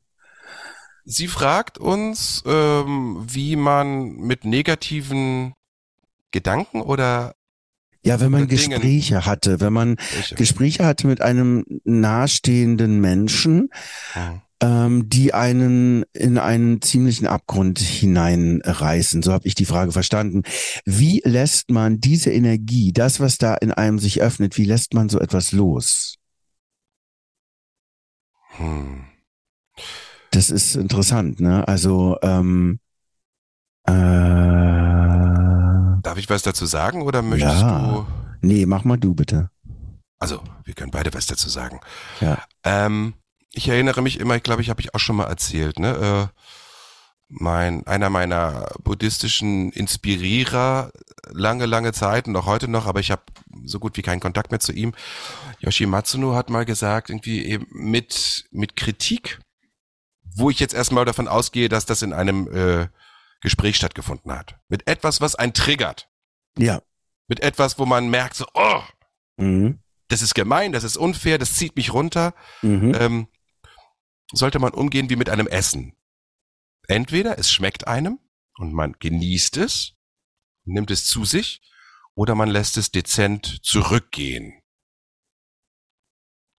Sie fragt uns, ähm, wie man mit negativen Gedanken oder Ja, wenn man Mit Dingen. Gespräche hatte, wenn man welche? Gespräche hatte mit einem nahestehenden Menschen, Hm. ähm, die einen in einen ziemlichen Abgrund hineinreißen. So habe ich die Frage verstanden. Wie lässt man diese Energie, das, was da in einem sich öffnet, wie lässt man so etwas los? Hm. Das ist interessant, ne? Also, ähm, äh, Darf ich was dazu sagen oder möchtest Ja. du? nee, mach mal du bitte. Also, wir können beide was dazu sagen. Ja. Ähm, ich erinnere mich immer, ich glaube, ich habe ich auch schon mal erzählt, ne? Äh, mein, einer meiner buddhistischen Inspirierer, lange, lange Zeit und auch heute noch, aber ich habe so gut wie keinen Kontakt mehr zu ihm. Yoshi Matsuno hat mal gesagt, irgendwie eben mit, mit Kritik, wo ich jetzt erstmal davon ausgehe, dass das in einem äh, Gespräch stattgefunden hat. Mit etwas, was einen triggert. Ja. Mit etwas, wo man merkt, so, oh, Mhm. das ist gemein, das ist unfair, das zieht mich runter Mhm. ähm, sollte man umgehen wie mit einem Essen. Entweder es schmeckt einem und man genießt es, nimmt es zu sich, oder man lässt es dezent zurückgehen.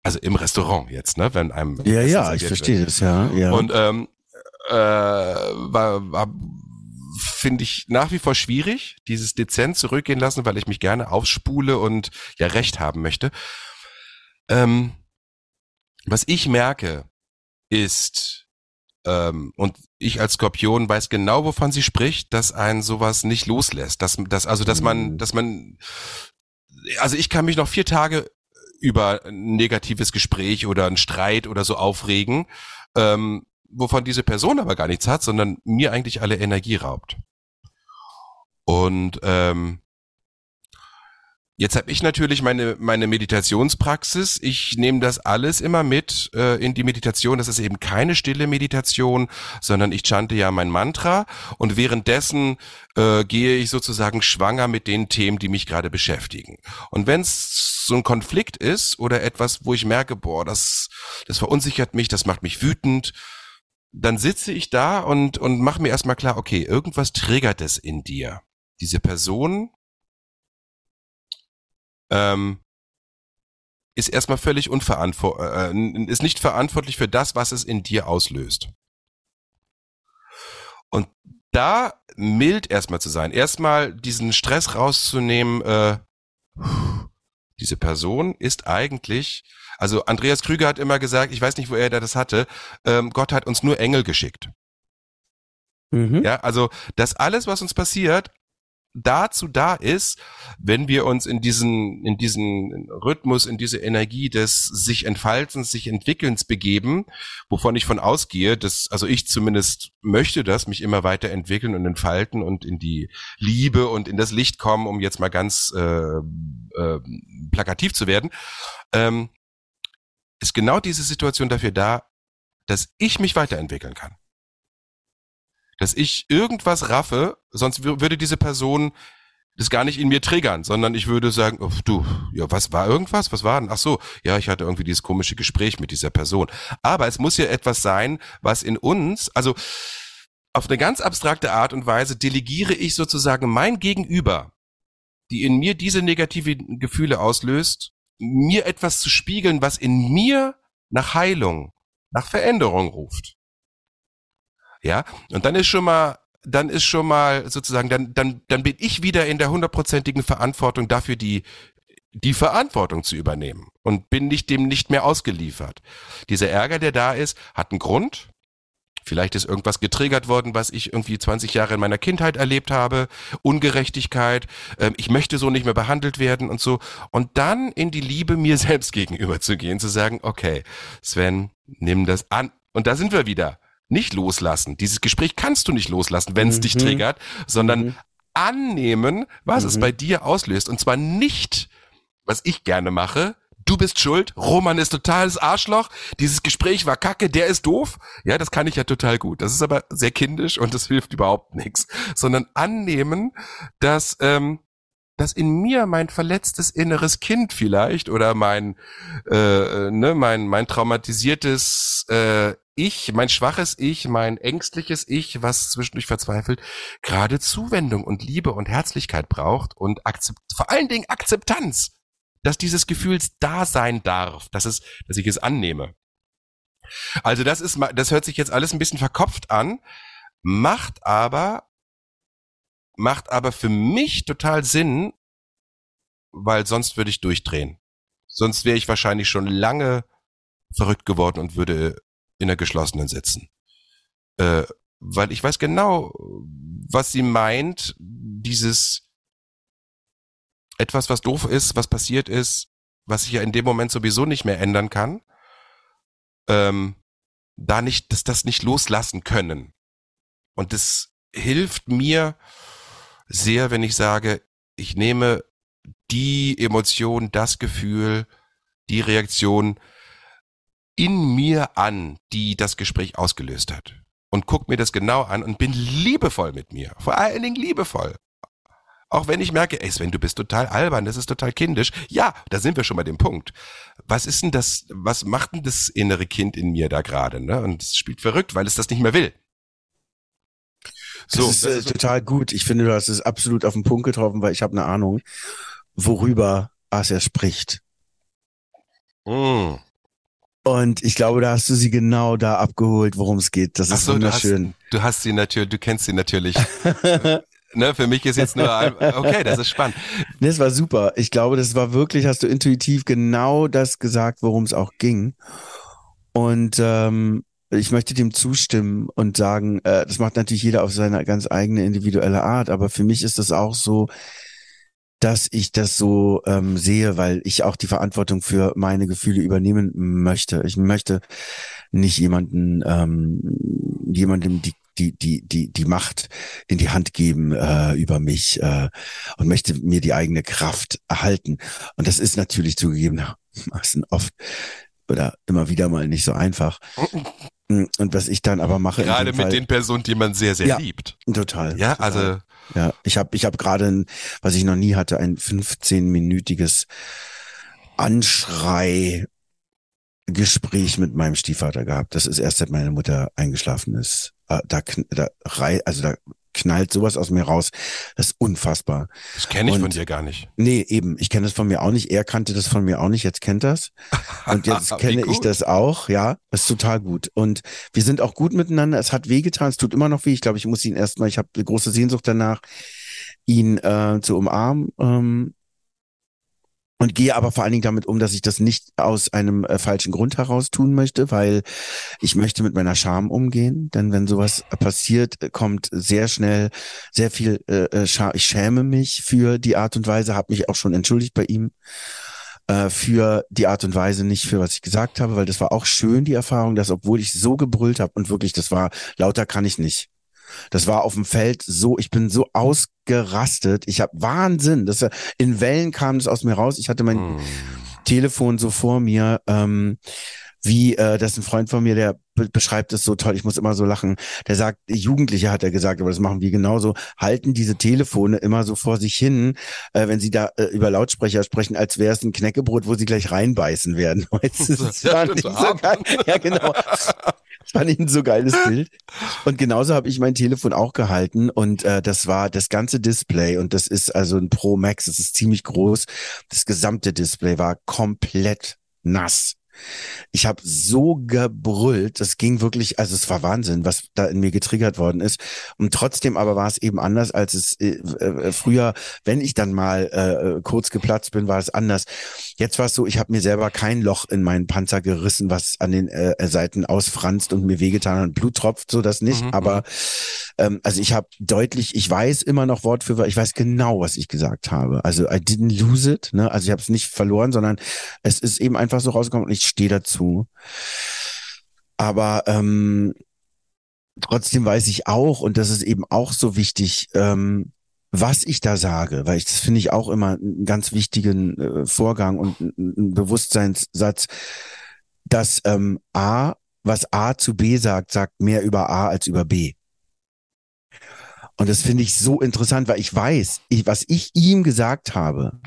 Also im Restaurant jetzt, ne? Wenn einem Ja, Essen ja, ich wird. verstehe das, ja. ja. Und ähm, äh, war, war finde ich nach wie vor schwierig, dieses dezent zurückgehen lassen, weil ich mich gerne aufspule und ja Recht haben möchte. Ähm, was ich merke, ist, ähm, und ich als Skorpion weiß genau, wovon sie spricht, dass ein sowas nicht loslässt. Dass, dass, also, dass man, Mhm. dass man, also ich kann mich noch vier Tage über ein negatives Gespräch oder einen Streit oder so aufregen, ähm, wovon diese Person aber gar nichts hat, sondern mir eigentlich alle Energie raubt. Und ähm, jetzt habe ich natürlich meine meine Meditationspraxis. Ich nehme das alles immer mit äh, in die Meditation. Das ist eben keine stille Meditation, sondern ich chante ja mein Mantra und währenddessen äh, gehe ich sozusagen schwanger mit den Themen, die mich gerade beschäftigen. Und wenn es so ein Konflikt ist oder etwas, wo ich merke, boah, das das verunsichert mich, das macht mich wütend, dann sitze ich da und, und mache mir erstmal klar, okay, irgendwas triggert es in dir. Diese Person ähm, ist erstmal völlig unverantwortlich, äh, ist nicht verantwortlich für das, was es in dir auslöst. Und da mild erstmal zu sein, erstmal diesen Stress rauszunehmen, äh, diese Person ist eigentlich, also Andreas Krüger hat immer gesagt, ich weiß nicht, wo er das hatte, ähm, Gott hat uns nur Engel geschickt. mhm. Ja, also dass alles, was uns passiert, dazu da ist, wenn wir uns in diesen, in diesen Rhythmus, in diese Energie des sich Entfaltens, sich Entwickelns begeben, wovon ich von ausgehe, dass, also ich zumindest möchte das, mich immer weiterentwickeln und entfalten und in die Liebe und in das Licht kommen, um jetzt mal ganz äh, äh, plakativ zu werden, ähm, ist genau diese Situation dafür da, dass ich mich weiterentwickeln kann dass ich irgendwas raffe, sonst wür- würde diese Person das gar nicht in mir triggern, sondern ich würde sagen, oh, du, ja, was war irgendwas? Was war denn? Ach so, ja, ich hatte irgendwie dieses komische Gespräch mit dieser Person. Aber es muss ja etwas sein, was in uns, also auf eine ganz abstrakte Art und Weise delegiere ich sozusagen mein Gegenüber, die in mir diese negativen Gefühle auslöst, mir etwas zu spiegeln, was in mir nach Heilung, nach Veränderung ruft. Ja, und dann ist schon mal, dann ist schon mal sozusagen, dann, dann, dann bin ich wieder in der hundertprozentigen Verantwortung dafür, die, die Verantwortung zu übernehmen und bin nicht dem nicht mehr ausgeliefert. Dieser Ärger, der da ist, hat einen Grund. Vielleicht ist irgendwas getriggert worden, was ich irgendwie 20 Jahre in meiner Kindheit erlebt habe. Ungerechtigkeit. Ähm, ich möchte so nicht mehr behandelt werden und so. Und dann in die Liebe mir (laughs) selbst gegenüber zu gehen, zu sagen, okay, Sven, nimm das an. Und da sind wir wieder nicht loslassen. Dieses Gespräch kannst du nicht loslassen, wenn es dich Mhm. triggert, sondern Mhm. annehmen, was es Mhm. bei dir auslöst. Und zwar nicht, was ich gerne mache. Du bist schuld, Roman ist totales Arschloch, dieses Gespräch war kacke, der ist doof. Ja, das kann ich ja total gut. Das ist aber sehr kindisch und das hilft überhaupt nichts. Sondern annehmen, dass, ähm, dass in mir mein verletztes inneres Kind vielleicht oder mein, äh, äh, ne, mein, mein traumatisiertes äh, Ich, mein schwaches Ich, mein ängstliches Ich, was zwischendurch verzweifelt, gerade Zuwendung und Liebe und Herzlichkeit braucht und Akzept, vor allen Dingen Akzeptanz, dass dieses Gefühls da sein darf, dass es, dass ich es annehme. Also das ist, das hört sich jetzt alles ein bisschen verkopft an, macht aber, macht aber für mich total Sinn, weil sonst würde ich durchdrehen. Sonst wäre ich wahrscheinlich schon lange verrückt geworden und würde in der geschlossenen sitzen. Äh, weil ich weiß genau, was sie meint, dieses etwas, was doof ist, was passiert ist, was ich ja in dem Moment sowieso nicht mehr ändern kann, ähm, da nicht, dass das nicht loslassen können. Und das hilft mir sehr, wenn ich sage, ich nehme die Emotion, das Gefühl, die Reaktion in mir an, die das Gespräch ausgelöst hat. Und guck mir das genau an und bin liebevoll mit mir. Vor allen Dingen liebevoll. Auch wenn ich merke, ey Sven, du bist total albern, das ist total kindisch. Ja, da sind wir schon bei dem Punkt. Was ist denn das, was macht denn das innere Kind in mir da gerade? Ne? Und es spielt verrückt, weil es das nicht mehr will. Das ist, äh, total gut. Ich finde, du hast es absolut auf den Punkt getroffen, weil ich habe eine Ahnung, worüber Asia spricht. Mm. Und ich glaube, da hast du sie genau da abgeholt, worum es geht. Das ist so, du hast, wunderschön. du hast sie natürlich, du kennst sie natürlich. (laughs) ne, für mich ist jetzt nur, ein, okay, das ist spannend. Das war super. Ich glaube, das war wirklich, hast du intuitiv genau das gesagt, worum es auch ging. Und ähm, ich möchte dem zustimmen und sagen, äh, das macht natürlich jeder auf seine ganz eigene individuelle Art, aber für mich ist das auch so, dass ich das so ähm, sehe, weil ich auch die Verantwortung für meine Gefühle übernehmen möchte. Ich möchte nicht jemanden, ähm, jemandem die die die die die Macht in die Hand geben äh, über mich äh, und möchte mir die eigene Kraft erhalten. Und das ist natürlich zugegebenermaßen oft oder immer wieder mal nicht so einfach. Und was ich dann aber mache, Gerade mit Fall, den Personen, die man sehr, sehr Ja. liebt. total. Ja, total. also Ja, ich habe ich hab gerade, was ich noch nie hatte, ein 15-minütiges Anschrei Gespräch mit meinem Stiefvater gehabt. Das ist erst seit meine Mutter eingeschlafen ist. Äh, Da, da also da knallt sowas aus mir raus. Das ist unfassbar. das kenne ich Und- von dir gar nicht. Nee, eben. Ich kenne das von mir auch nicht. Er kannte das von mir auch nicht. Jetzt kennt das. Und jetzt (laughs) kenne ich das auch. Ja, das ist total gut. Und wir sind auch gut miteinander. Es hat wehgetan. Es tut immer noch weh. Ich glaube, ich muss ihn erstmal, ich habe eine große Sehnsucht danach, ihn äh, zu umarmen. Ähm, und gehe aber vor allen Dingen damit um, dass ich das nicht aus einem äh, falschen Grund heraus tun möchte, weil ich möchte mit meiner Scham umgehen. Denn wenn sowas passiert, äh, kommt sehr schnell sehr viel äh, äh, Scham. Ich schäme mich für die Art und Weise, habe mich auch schon entschuldigt bei ihm äh, für die Art und Weise, nicht für was ich gesagt habe, weil das war auch schön, die Erfahrung, dass obwohl ich so gebrüllt habe und wirklich, das war lauter kann ich nicht. Das war auf dem Feld so, ich bin so ausgerastet. Ich habe Wahnsinn. Das, in Wellen kam es aus mir raus. Ich hatte mein Hm. Telefon so vor mir, ähm, wie äh, das ist ein Freund von mir, der be beschreibt es so toll. Ich muss immer so lachen. Der sagt, Jugendliche hat er gesagt, aber das machen wir genauso. Halten diese Telefone immer so vor sich hin, äh, wenn sie da äh, über Lautsprecher sprechen, als wäre es ein Knäckebrot, wo sie gleich reinbeißen werden. (laughs) Weißt du, das Ja, stimmt, ich so geil. Ja, genau. Fand ich ein so geiles (laughs) Bild. Und genauso habe ich mein Telefon auch gehalten und äh, das war das ganze Display und das ist also ein Pro Max, das ist ziemlich groß. Das gesamte Display war komplett nass. Ich habe so gebrüllt, das ging wirklich, also es war Wahnsinn, was da in mir getriggert worden ist. Und trotzdem aber war es eben anders, als es äh, äh, früher, wenn ich dann mal äh, kurz geplatzt bin, war es anders. Jetzt war es so, ich habe mir selber kein Loch in meinen Panzer gerissen, was an den äh, Seiten ausfranst und mir wehgetan hat und Blut tropft, so das nicht. Mhm, aber ähm, also ich habe deutlich, ich weiß immer noch Wort für Wort, ich weiß genau, was ich gesagt habe. Also I didn't lose it, ne? Also ich habe es nicht verloren, sondern es ist eben einfach so rausgekommen und ich stehe dazu. Aber ähm, trotzdem weiß ich auch, und das ist eben auch so wichtig, ähm, was ich da sage, weil ich das finde ich auch immer einen ganz wichtigen äh, Vorgang und einen Bewusstseinssatz, dass ähm, A, was A zu B sagt, sagt mehr über A als über B. Und das finde ich so interessant, weil ich weiß, ich, was ich ihm gesagt habe,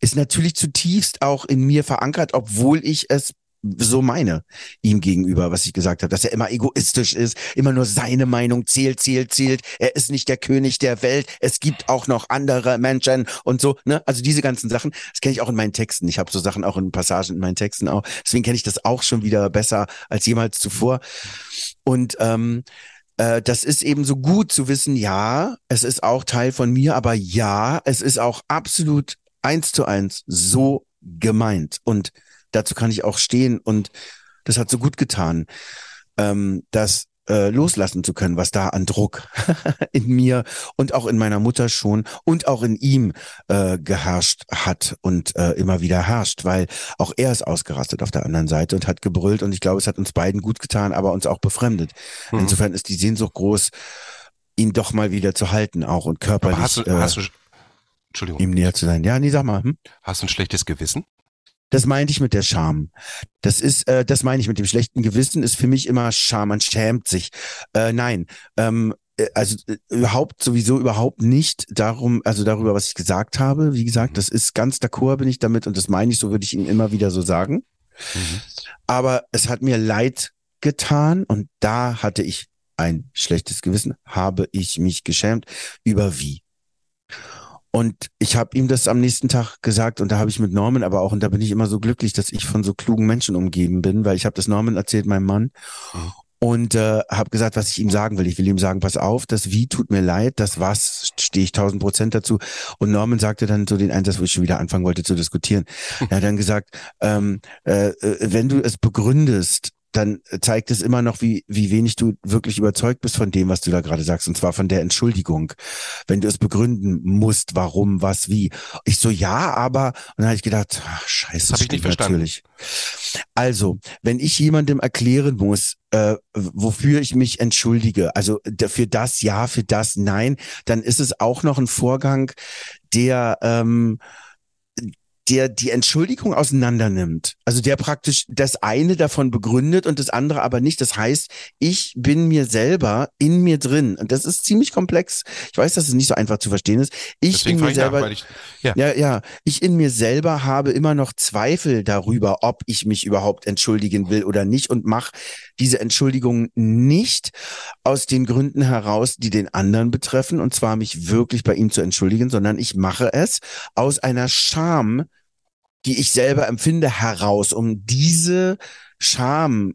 ist natürlich zutiefst auch in mir verankert, obwohl ich es so meine ihm gegenüber, was ich gesagt habe, dass er immer egoistisch ist, immer nur seine Meinung zählt, zählt, zählt. Er ist nicht der König der Welt. Es gibt auch noch andere Menschen und so. Ne? Also diese ganzen Sachen, das kenne ich auch in meinen Texten. Ich habe so Sachen auch in Passagen in meinen Texten auch. Deswegen kenne ich das auch schon wieder besser als jemals zuvor. Und ähm, äh, das ist eben so gut zu wissen, ja, es ist auch Teil von mir, aber ja, es ist auch absolut eins zu eins so gemeint. Und dazu kann ich auch stehen und das hat so gut getan, ähm, das äh, loslassen zu können, was da an Druck (laughs) in mir und auch in meiner Mutter schon und auch in ihm äh, geherrscht hat und äh, immer wieder herrscht, weil auch er ist ausgerastet auf der anderen Seite und hat gebrüllt und ich glaube, es hat uns beiden gut getan, aber uns auch befremdet. Mhm. Insofern ist die Sehnsucht groß, ihn doch mal wieder zu halten, auch und körperlich. Aber hast du, äh, hast du, Entschuldigung. Ihm näher zu sein. Ja, nee, sag mal. Hm? Hast du ein schlechtes Gewissen? Das meinte ich mit der Scham. Das ist, äh, das meine ich mit dem schlechten Gewissen, ist für mich immer Scham. Man schämt sich. Äh, nein, ähm, äh, also äh, überhaupt sowieso überhaupt nicht darum, also darüber, was ich gesagt habe. Wie gesagt, das ist ganz d'accord bin ich damit und das meine ich, so würde ich Ihnen immer wieder so sagen. Mhm. Aber es hat mir leid getan und da hatte ich ein schlechtes Gewissen, habe ich mich geschämt über wie. Und ich habe ihm das am nächsten Tag gesagt und da habe ich mit Norman aber auch, und da bin ich immer so glücklich, dass ich von so klugen Menschen umgeben bin, weil ich habe das Norman erzählt, meinem Mann, und äh, habe gesagt, was ich ihm sagen will. Ich will ihm sagen, pass auf, das Wie tut mir leid, das Was stehe ich tausend Prozent dazu. Und Norman sagte dann so den Einsatz, wo ich schon wieder anfangen wollte zu diskutieren. (laughs) er hat dann gesagt, ähm, äh, äh wenn du es begründest, dann zeigt es immer noch, wie, wie wenig du wirklich überzeugt bist von dem, was du da gerade sagst, und zwar von der Entschuldigung. Wenn du es begründen musst, warum, was, wie. Ich so, ja, aber, und dann habe ich gedacht, ach, scheiße, das habe ich nicht verstanden. Natürlich. Also, wenn ich jemandem erklären muss, äh, wofür ich mich entschuldige, also für das ja, für das nein, dann ist es auch noch ein Vorgang, der ähm, der die Entschuldigung auseinander nimmt. Also der praktisch das eine davon begründet und das andere aber nicht. Das heißt, ich bin mir selber in mir drin. Und das ist ziemlich komplex. Ich weiß, dass es nicht so einfach zu verstehen ist. Ich Deswegen in mir selber, nach, ich, ja. ja, ja, ich in mir selber habe immer noch Zweifel darüber, ob ich mich überhaupt entschuldigen will oder nicht und mache diese Entschuldigung nicht aus den Gründen heraus, die den anderen betreffen, und zwar mich wirklich bei ihm zu entschuldigen, sondern ich mache es aus einer Scham, die ich selber empfinde, heraus, um diese Scham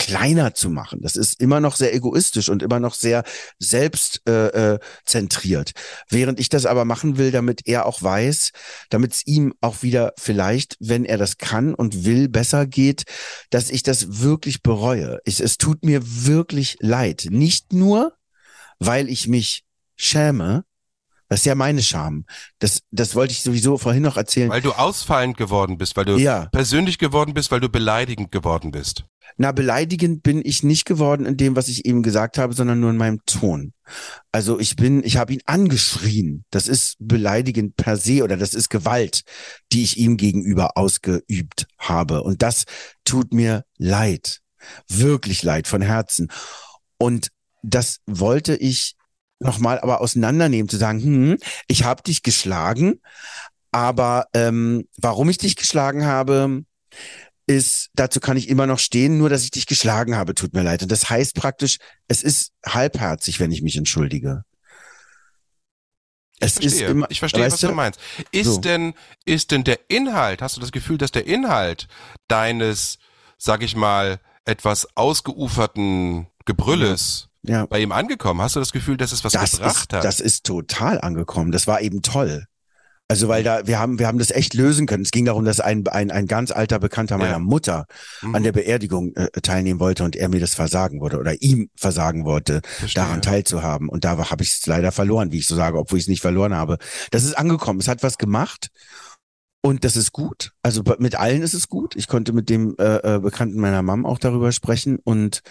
kleiner zu machen. Das ist immer noch sehr egoistisch und immer noch sehr selbstzentriert. Äh, äh, Während ich das aber machen will, damit er auch weiß, damit es ihm auch wieder vielleicht, wenn er das kann und will, besser geht, dass ich das wirklich bereue. Ich, es tut mir wirklich leid. Nicht nur, weil ich mich schäme, das ist ja meine Scham. Das, das wollte ich sowieso vorhin noch erzählen. Weil du ausfallend geworden bist, weil du ja. persönlich geworden bist, weil du beleidigend geworden bist. Na, beleidigend bin ich nicht geworden in dem, was ich eben gesagt habe, sondern nur in meinem Ton. Also ich bin, ich habe ihn angeschrien. Das ist beleidigend per se oder das ist Gewalt, die ich ihm gegenüber ausgeübt habe. Und das tut mir leid. Wirklich leid von Herzen. Und das wollte ich nochmal aber auseinandernehmen, zu sagen, hm, ich habe dich geschlagen, aber ähm, warum ich dich geschlagen habe, ist, dazu kann ich immer noch stehen, nur dass ich dich geschlagen habe, tut mir leid. Und das heißt praktisch, es ist halbherzig, wenn ich mich entschuldige. Es ich verstehe, ist immer, ich verstehe was du, du meinst. Ist so. denn, ist denn der Inhalt, hast du das Gefühl, dass der Inhalt deines, sag ich mal, etwas ausgeuferten Gebrülles ja. bei ihm angekommen? Hast du das Gefühl, dass es was das gebracht ist, hat? Das ist total angekommen. Das war eben toll. Also weil da wir haben wir haben das echt lösen können. Es ging darum, dass ein ein, ein ganz alter Bekannter meiner ja. Mutter mhm. an der Beerdigung äh, teilnehmen wollte und er mir das versagen wollte oder ihm versagen wollte, Verstehe. daran teilzuhaben. Und da habe ich es leider verloren, wie ich so sage, obwohl ich es nicht verloren habe. Das ist angekommen. Es hat was gemacht. Und das ist gut. Also mit allen ist es gut. Ich konnte mit dem äh, äh Bekannten meiner Mom auch darüber sprechen und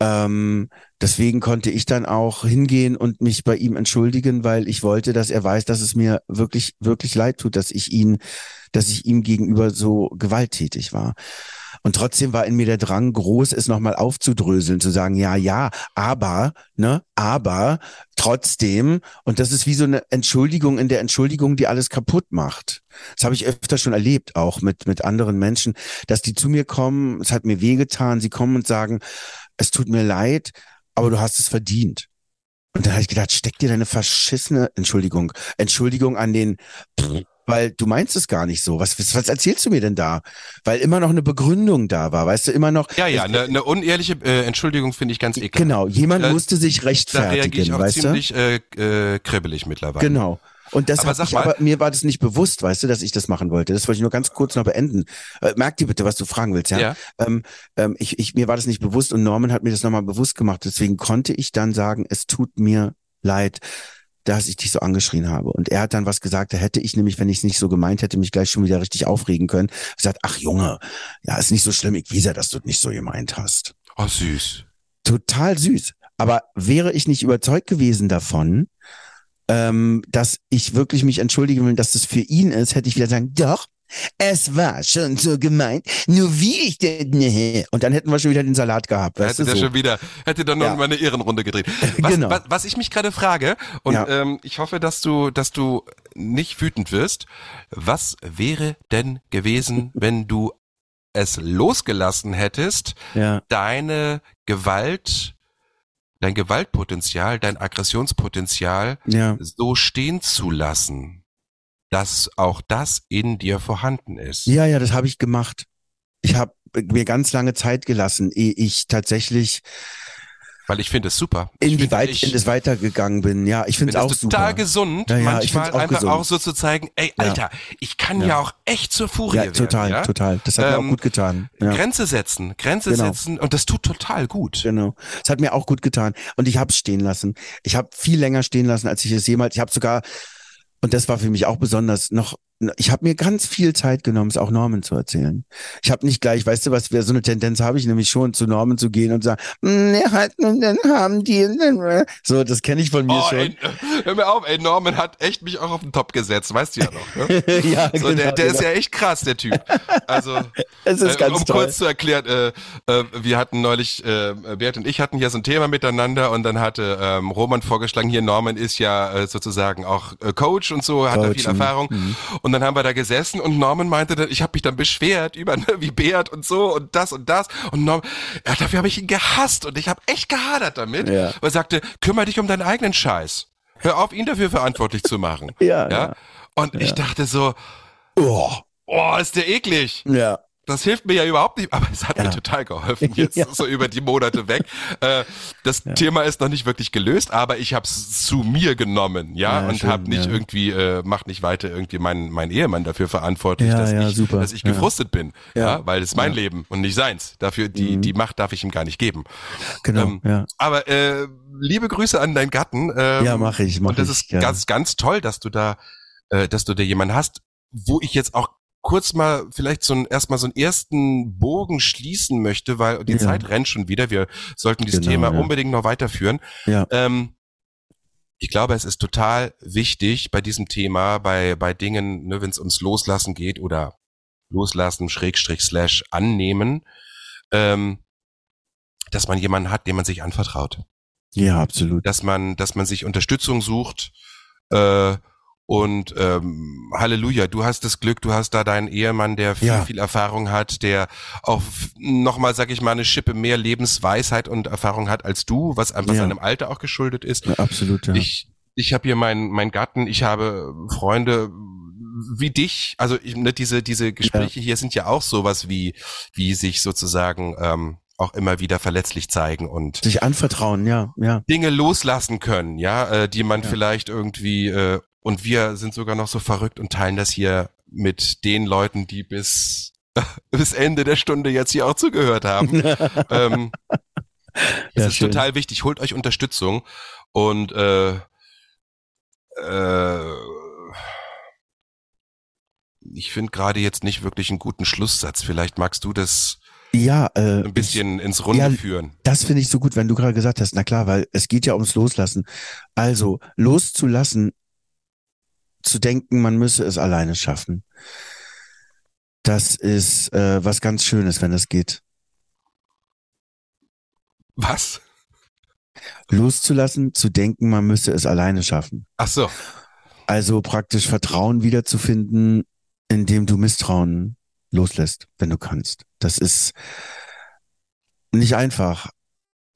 Ähm, deswegen konnte ich dann auch hingehen und mich bei ihm entschuldigen, weil ich wollte, dass er weiß, dass es mir wirklich, wirklich leid tut, dass ich ihn, dass ich ihm gegenüber so gewalttätig war. Und trotzdem war in mir der Drang groß, es nochmal aufzudröseln, zu sagen, ja, ja, aber, ne, aber trotzdem, und das ist wie so eine Entschuldigung in der Entschuldigung, die alles kaputt macht. Das habe ich öfter schon erlebt, auch mit, mit anderen Menschen, dass die zu mir kommen, es hat mir wehgetan, sie kommen und sagen, es tut mir leid, aber du hast es verdient. Und dann habe ich gedacht, steck dir deine verschissene, Entschuldigung, Entschuldigung an den, weil du meinst es gar nicht so. Was, was, was erzählst du mir denn da? Weil immer noch eine Begründung da war, weißt du, immer noch. Ja, ja, eine, eine unehrliche äh, Entschuldigung finde ich ganz ekelhaft. Genau, jemand Äh, musste sich Da rechtfertigen, reagiere ich auch weißt du? ziemlich äh, äh, kribbelig mittlerweile. Genau. Und das Aber sag ich, mal- aber mir war das nicht bewusst, weißt du, dass ich das machen wollte. Das wollte ich nur ganz kurz noch beenden. Äh, merk dir bitte, was du fragen willst, ja? Ja. Ähm, ähm, ich, ich, mir war das nicht bewusst und Norman hat mir das nochmal bewusst gemacht. Deswegen konnte ich dann sagen, es tut mir leid, dass ich dich so angeschrien habe. Und er hat dann was gesagt, da hätte ich nämlich, wenn ich es nicht so gemeint hätte, mich gleich schon wieder richtig aufregen können. Er sagt, ach Junge, ja, ist nicht so schlimm. Ich weiß ja, dass du es nicht so gemeint hast. Oh, süß. Total süß. Aber wäre ich nicht überzeugt gewesen davon, ähm, dass ich wirklich mich entschuldigen will, dass das für ihn ist, hätte ich wieder sagen, doch, es war schon so gemeint, nur wie ich denn, nee. und dann hätten wir schon wieder den Salat gehabt, weißt hätte du der so. schon wieder, hätte dann noch Ja. mal eine Ehrenrunde gedreht. (laughs) Was, Genau. was, was ich mich gerade frage, und Ja. ähm, ich hoffe, dass du, dass du nicht wütend wirst, was wäre denn gewesen, (laughs) wenn du es losgelassen hättest, Ja, deine Gewalt, dein Gewaltpotenzial, dein Aggressionspotenzial ja, so stehen zu lassen, dass auch das in dir vorhanden ist. ja, ja, das habe ich gemacht. Ich habe mir ganz lange Zeit gelassen, ehe ich tatsächlich Weil ich finde es super. in, ich das weitergegangen bin. Ja, ich finde es auch es total super. gesund, Ja, ja, manchmal auch einfach gesund. auch so zu zeigen, ey, Ja. Alter, ich kann ja, Ja. auch echt zur Furie Ja, werden. total, ja? total. Das hat mir Ähm, auch gut getan. Ja. Grenze setzen, Grenze Genau. setzen und das tut total gut. Genau. Es hat mir auch gut getan. Und ich habe es stehen lassen. Ich habe viel länger stehen lassen, als ich es jemals. Ich habe sogar, und das war für mich auch besonders, noch, ich habe mir ganz viel Zeit genommen, es auch Norman zu erzählen. Ich habe nicht gleich, weißt du was, so eine Tendenz habe ich nämlich schon, zu Norman zu gehen und sagen, "Mm, er hat, und dann haben die, so, das kenne ich von mir Oh, schon. ey, (laughs) hör mir auf, ey, Norman hat echt mich auch auf den Top gesetzt, weißt du ja noch. Ne? (laughs) ja, So, der, genau, der ist genau. ja echt krass, der Typ. Also, (laughs) Es ist äh, ganz um toll. kurz zu erklären, äh, äh, wir hatten neulich, äh, Bert und ich hatten hier so ein Thema miteinander und dann hatte ähm, Roman vorgeschlagen, hier Norman ist ja äh, sozusagen auch äh, Coach und so, hat da Coach, viel mhm. Erfahrung. Mhm. Und dann haben wir da gesessen und Norman meinte, dann, ich habe mich dann beschwert über ne, wie Bert und so und das und das. Und Norman, ja, dafür habe ich ihn gehasst und ich habe echt gehadert damit. Ja. Weil er sagte, kümmere dich um deinen eigenen Scheiß. Hör auf, ihn dafür verantwortlich zu machen. (laughs) Ja, ja. ja. Und ich dachte so, Oh, oh, ist der eklig. ja. Das hilft mir ja überhaupt nicht, aber es hat Ja. mir total geholfen (laughs) jetzt Ja. so über die Monate weg. Äh, das Thema ist noch nicht wirklich gelöst, aber ich habe es zu mir genommen, ja, Ja, und habe nicht ja. irgendwie äh, macht nicht weiter irgendwie meinen mein Ehemann dafür verantwortlich, Ja, dass ja, ich super. dass ich Ja. gefrustet bin, ja, Ja. weil es mein Ja. Mhm. Leben und nicht seins. Dafür die die Macht darf ich ihm gar nicht geben. Genau, Ähm, ja. Aber äh, liebe Grüße an deinen Gatten. Ähm, Ja, mache ich, mach und das ist ja. ganz, ganz toll, dass du da, äh, dass du da jemanden hast, wo ich jetzt auch kurz mal vielleicht so ein, erstmal so einen ersten Bogen schließen möchte, weil die Ja. Zeit rennt schon wieder. Wir sollten dieses Genau, Thema ja. unbedingt noch weiterführen. Ja. Ähm, ich glaube, es ist total wichtig bei diesem Thema, bei, bei Dingen, ne, wenn es ums Loslassen geht oder Loslassen, Schrägstrich, Slash, annehmen, ähm, dass man jemanden hat, dem man sich anvertraut Ja, absolut. dass man, dass man sich Unterstützung sucht. Äh, und ähm, Halleluja, du hast das Glück, du hast da deinen Ehemann, der viel, Ja. viel Erfahrung hat, der auch nochmal, sag ich mal, eine Schippe mehr Lebensweisheit und Erfahrung hat als du, was einfach Ja. seinem Alter auch geschuldet ist. Ja, absolut, ja. Ich, ich habe hier meinen mein Gatten, ich habe Freunde wie dich, also ne, diese diese Gespräche hier sind ja auch sowas wie wie sich sozusagen ähm, auch immer wieder verletzlich zeigen und Sich anvertrauen, ja, ja. Dinge loslassen können, ja, äh, die man Ja. vielleicht irgendwie äh, und wir sind sogar noch so verrückt und teilen das hier mit den Leuten, die bis (laughs) bis Ende der Stunde jetzt hier auch zugehört haben. (laughs) ähm, es Ja, ist schön. total wichtig, holt euch Unterstützung und äh, äh, ich finde gerade jetzt nicht wirklich einen guten Schlusssatz. Vielleicht magst du das Ja, äh, ein bisschen ins Runde ja, führen. Das finde ich so gut, wenn du gerade gesagt hast, na klar, weil es geht ja ums Loslassen. Also loszulassen, zu denken, man müsse es alleine schaffen. Das ist äh, was ganz Schönes, wenn es geht. Was? Loszulassen, zu denken, man müsse es alleine schaffen. Ach so. Also praktisch Vertrauen wiederzufinden, indem du Misstrauen loslässt, wenn du kannst. Das ist nicht einfach,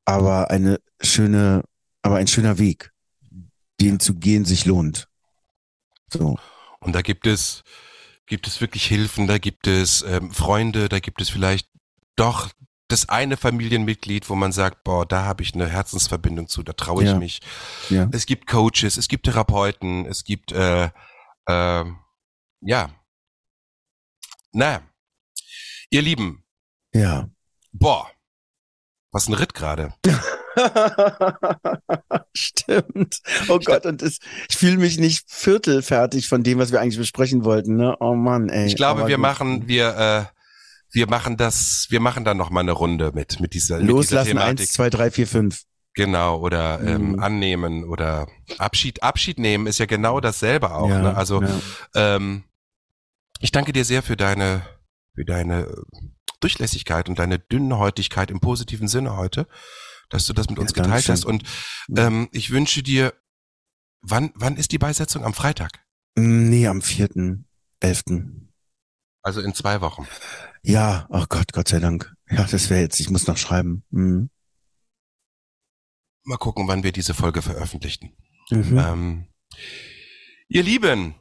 aber eine schöne, aber ein schöner Weg, den zu gehen sich lohnt. So. Und da gibt es, gibt es wirklich Hilfen, da gibt es ähm, Freunde, da gibt es vielleicht doch das eine Familienmitglied, wo man sagt, boah, da habe ich eine Herzensverbindung zu, da traue ich Ja. mich. Ja. Es gibt Coaches, es gibt Therapeuten, es gibt, äh, äh, ja. Naja. Ihr Lieben, Ja. boah, was ein Ritt gerade. (laughs) Stimmt. Oh Gott, und es, ich fühle mich nicht viertelfertig von dem, was wir eigentlich besprechen wollten, ne? Oh Mann, ey. Ich glaube, Aber wir gut. machen, wir, äh, wir machen das, wir machen dann noch mal eine Runde mit, mit dieser, mit dieser Loslassen, Thematik. eins, zwei, drei, vier, fünf. Genau, oder ähm, Mhm. annehmen oder Abschied. Abschied nehmen ist ja genau dasselbe auch. ja, Ne? Also ja. ähm, ich danke dir sehr für deine, für deine Durchlässigkeit und deine Dünnhäutigkeit im positiven Sinne heute, dass du das mit Ja, uns geteilt Dankeschön. hast. Und ähm, ich wünsche dir, wann, wann ist die Beisetzung? Am Freitag? Nee, am vierten, elften. Also in zwei Wochen. Ja, oh Gott, Gott sei Dank. Ja, das wäre jetzt, ich muss noch schreiben. Mhm. Mal gucken, wann wir diese Folge veröffentlichen. Mhm. Ähm, ihr Lieben,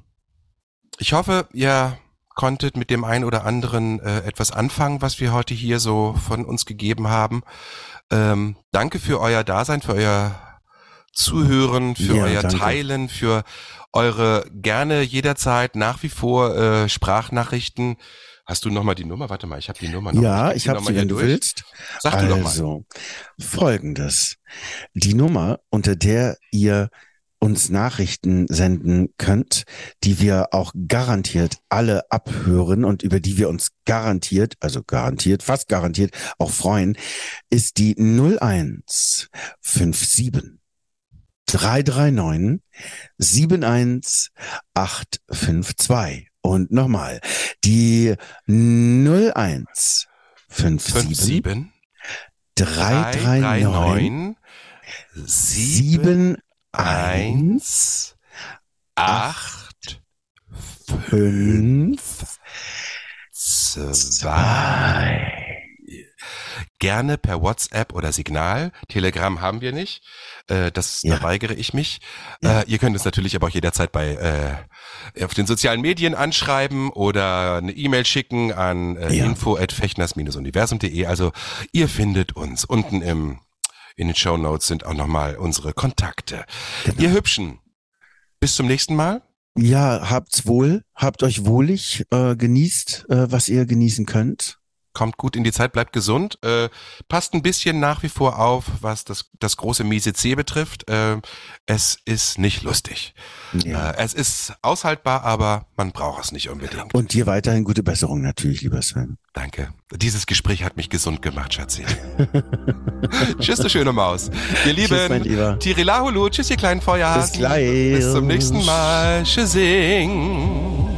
ich hoffe, ihr konntet mit dem einen oder anderen äh, etwas anfangen, was wir heute hier so von uns gegeben haben. Ähm, danke für euer Dasein, für euer Zuhören, für Ja, euer danke. Teilen, für eure gerne jederzeit nach wie vor äh, Sprachnachrichten. Hast du nochmal die Nummer? Warte mal, ich habe die Nummer noch. ja, ich sie habe sie, wenn du durch. willst. Sag du doch mal. Also, folgendes. Die Nummer, unter der ihr uns Nachrichten senden könnt, die wir auch garantiert alle abhören und über die wir uns garantiert, also garantiert, fast garantiert auch freuen, ist die 0157 339 71852. Und nochmal, die 0157 57 339 7 1 1 8 5 2 2. Gerne per WhatsApp oder Signal. Telegram haben wir nicht. Äh, das Ja. da weigere ich mich. Ja. Äh, ihr könnt uns natürlich aber auch jederzeit bei äh, auf den sozialen Medien anschreiben oder eine E-Mail schicken an äh, Ja. info at fechners-universum.de. Also ihr findet uns unten im in den Show Notes sind auch nochmal unsere Kontakte. Genau. Ihr Hübschen, bis zum nächsten Mal. Ja, habt's wohl, habt euch wohlig, äh, genießt, äh, was ihr genießen könnt. Kommt gut in die Zeit, bleibt gesund. Äh, passt ein bisschen nach wie vor auf, was das, das große miese C betrifft. Äh, es ist nicht lustig. Ja. Äh, es ist aushaltbar, aber man braucht es nicht unbedingt. Und dir weiterhin gute Besserung natürlich, lieber Sven. Danke. Dieses Gespräch hat mich gesund gemacht, Schatzi. (laughs) Tschüss, du schöne Maus. Ihr Lieben, Tschüss, mein Lieber. Tirilahulu, tschüss, ihr kleinen Feuerhasen. Bis gleich. Bis zum nächsten Mal. Tschüssing.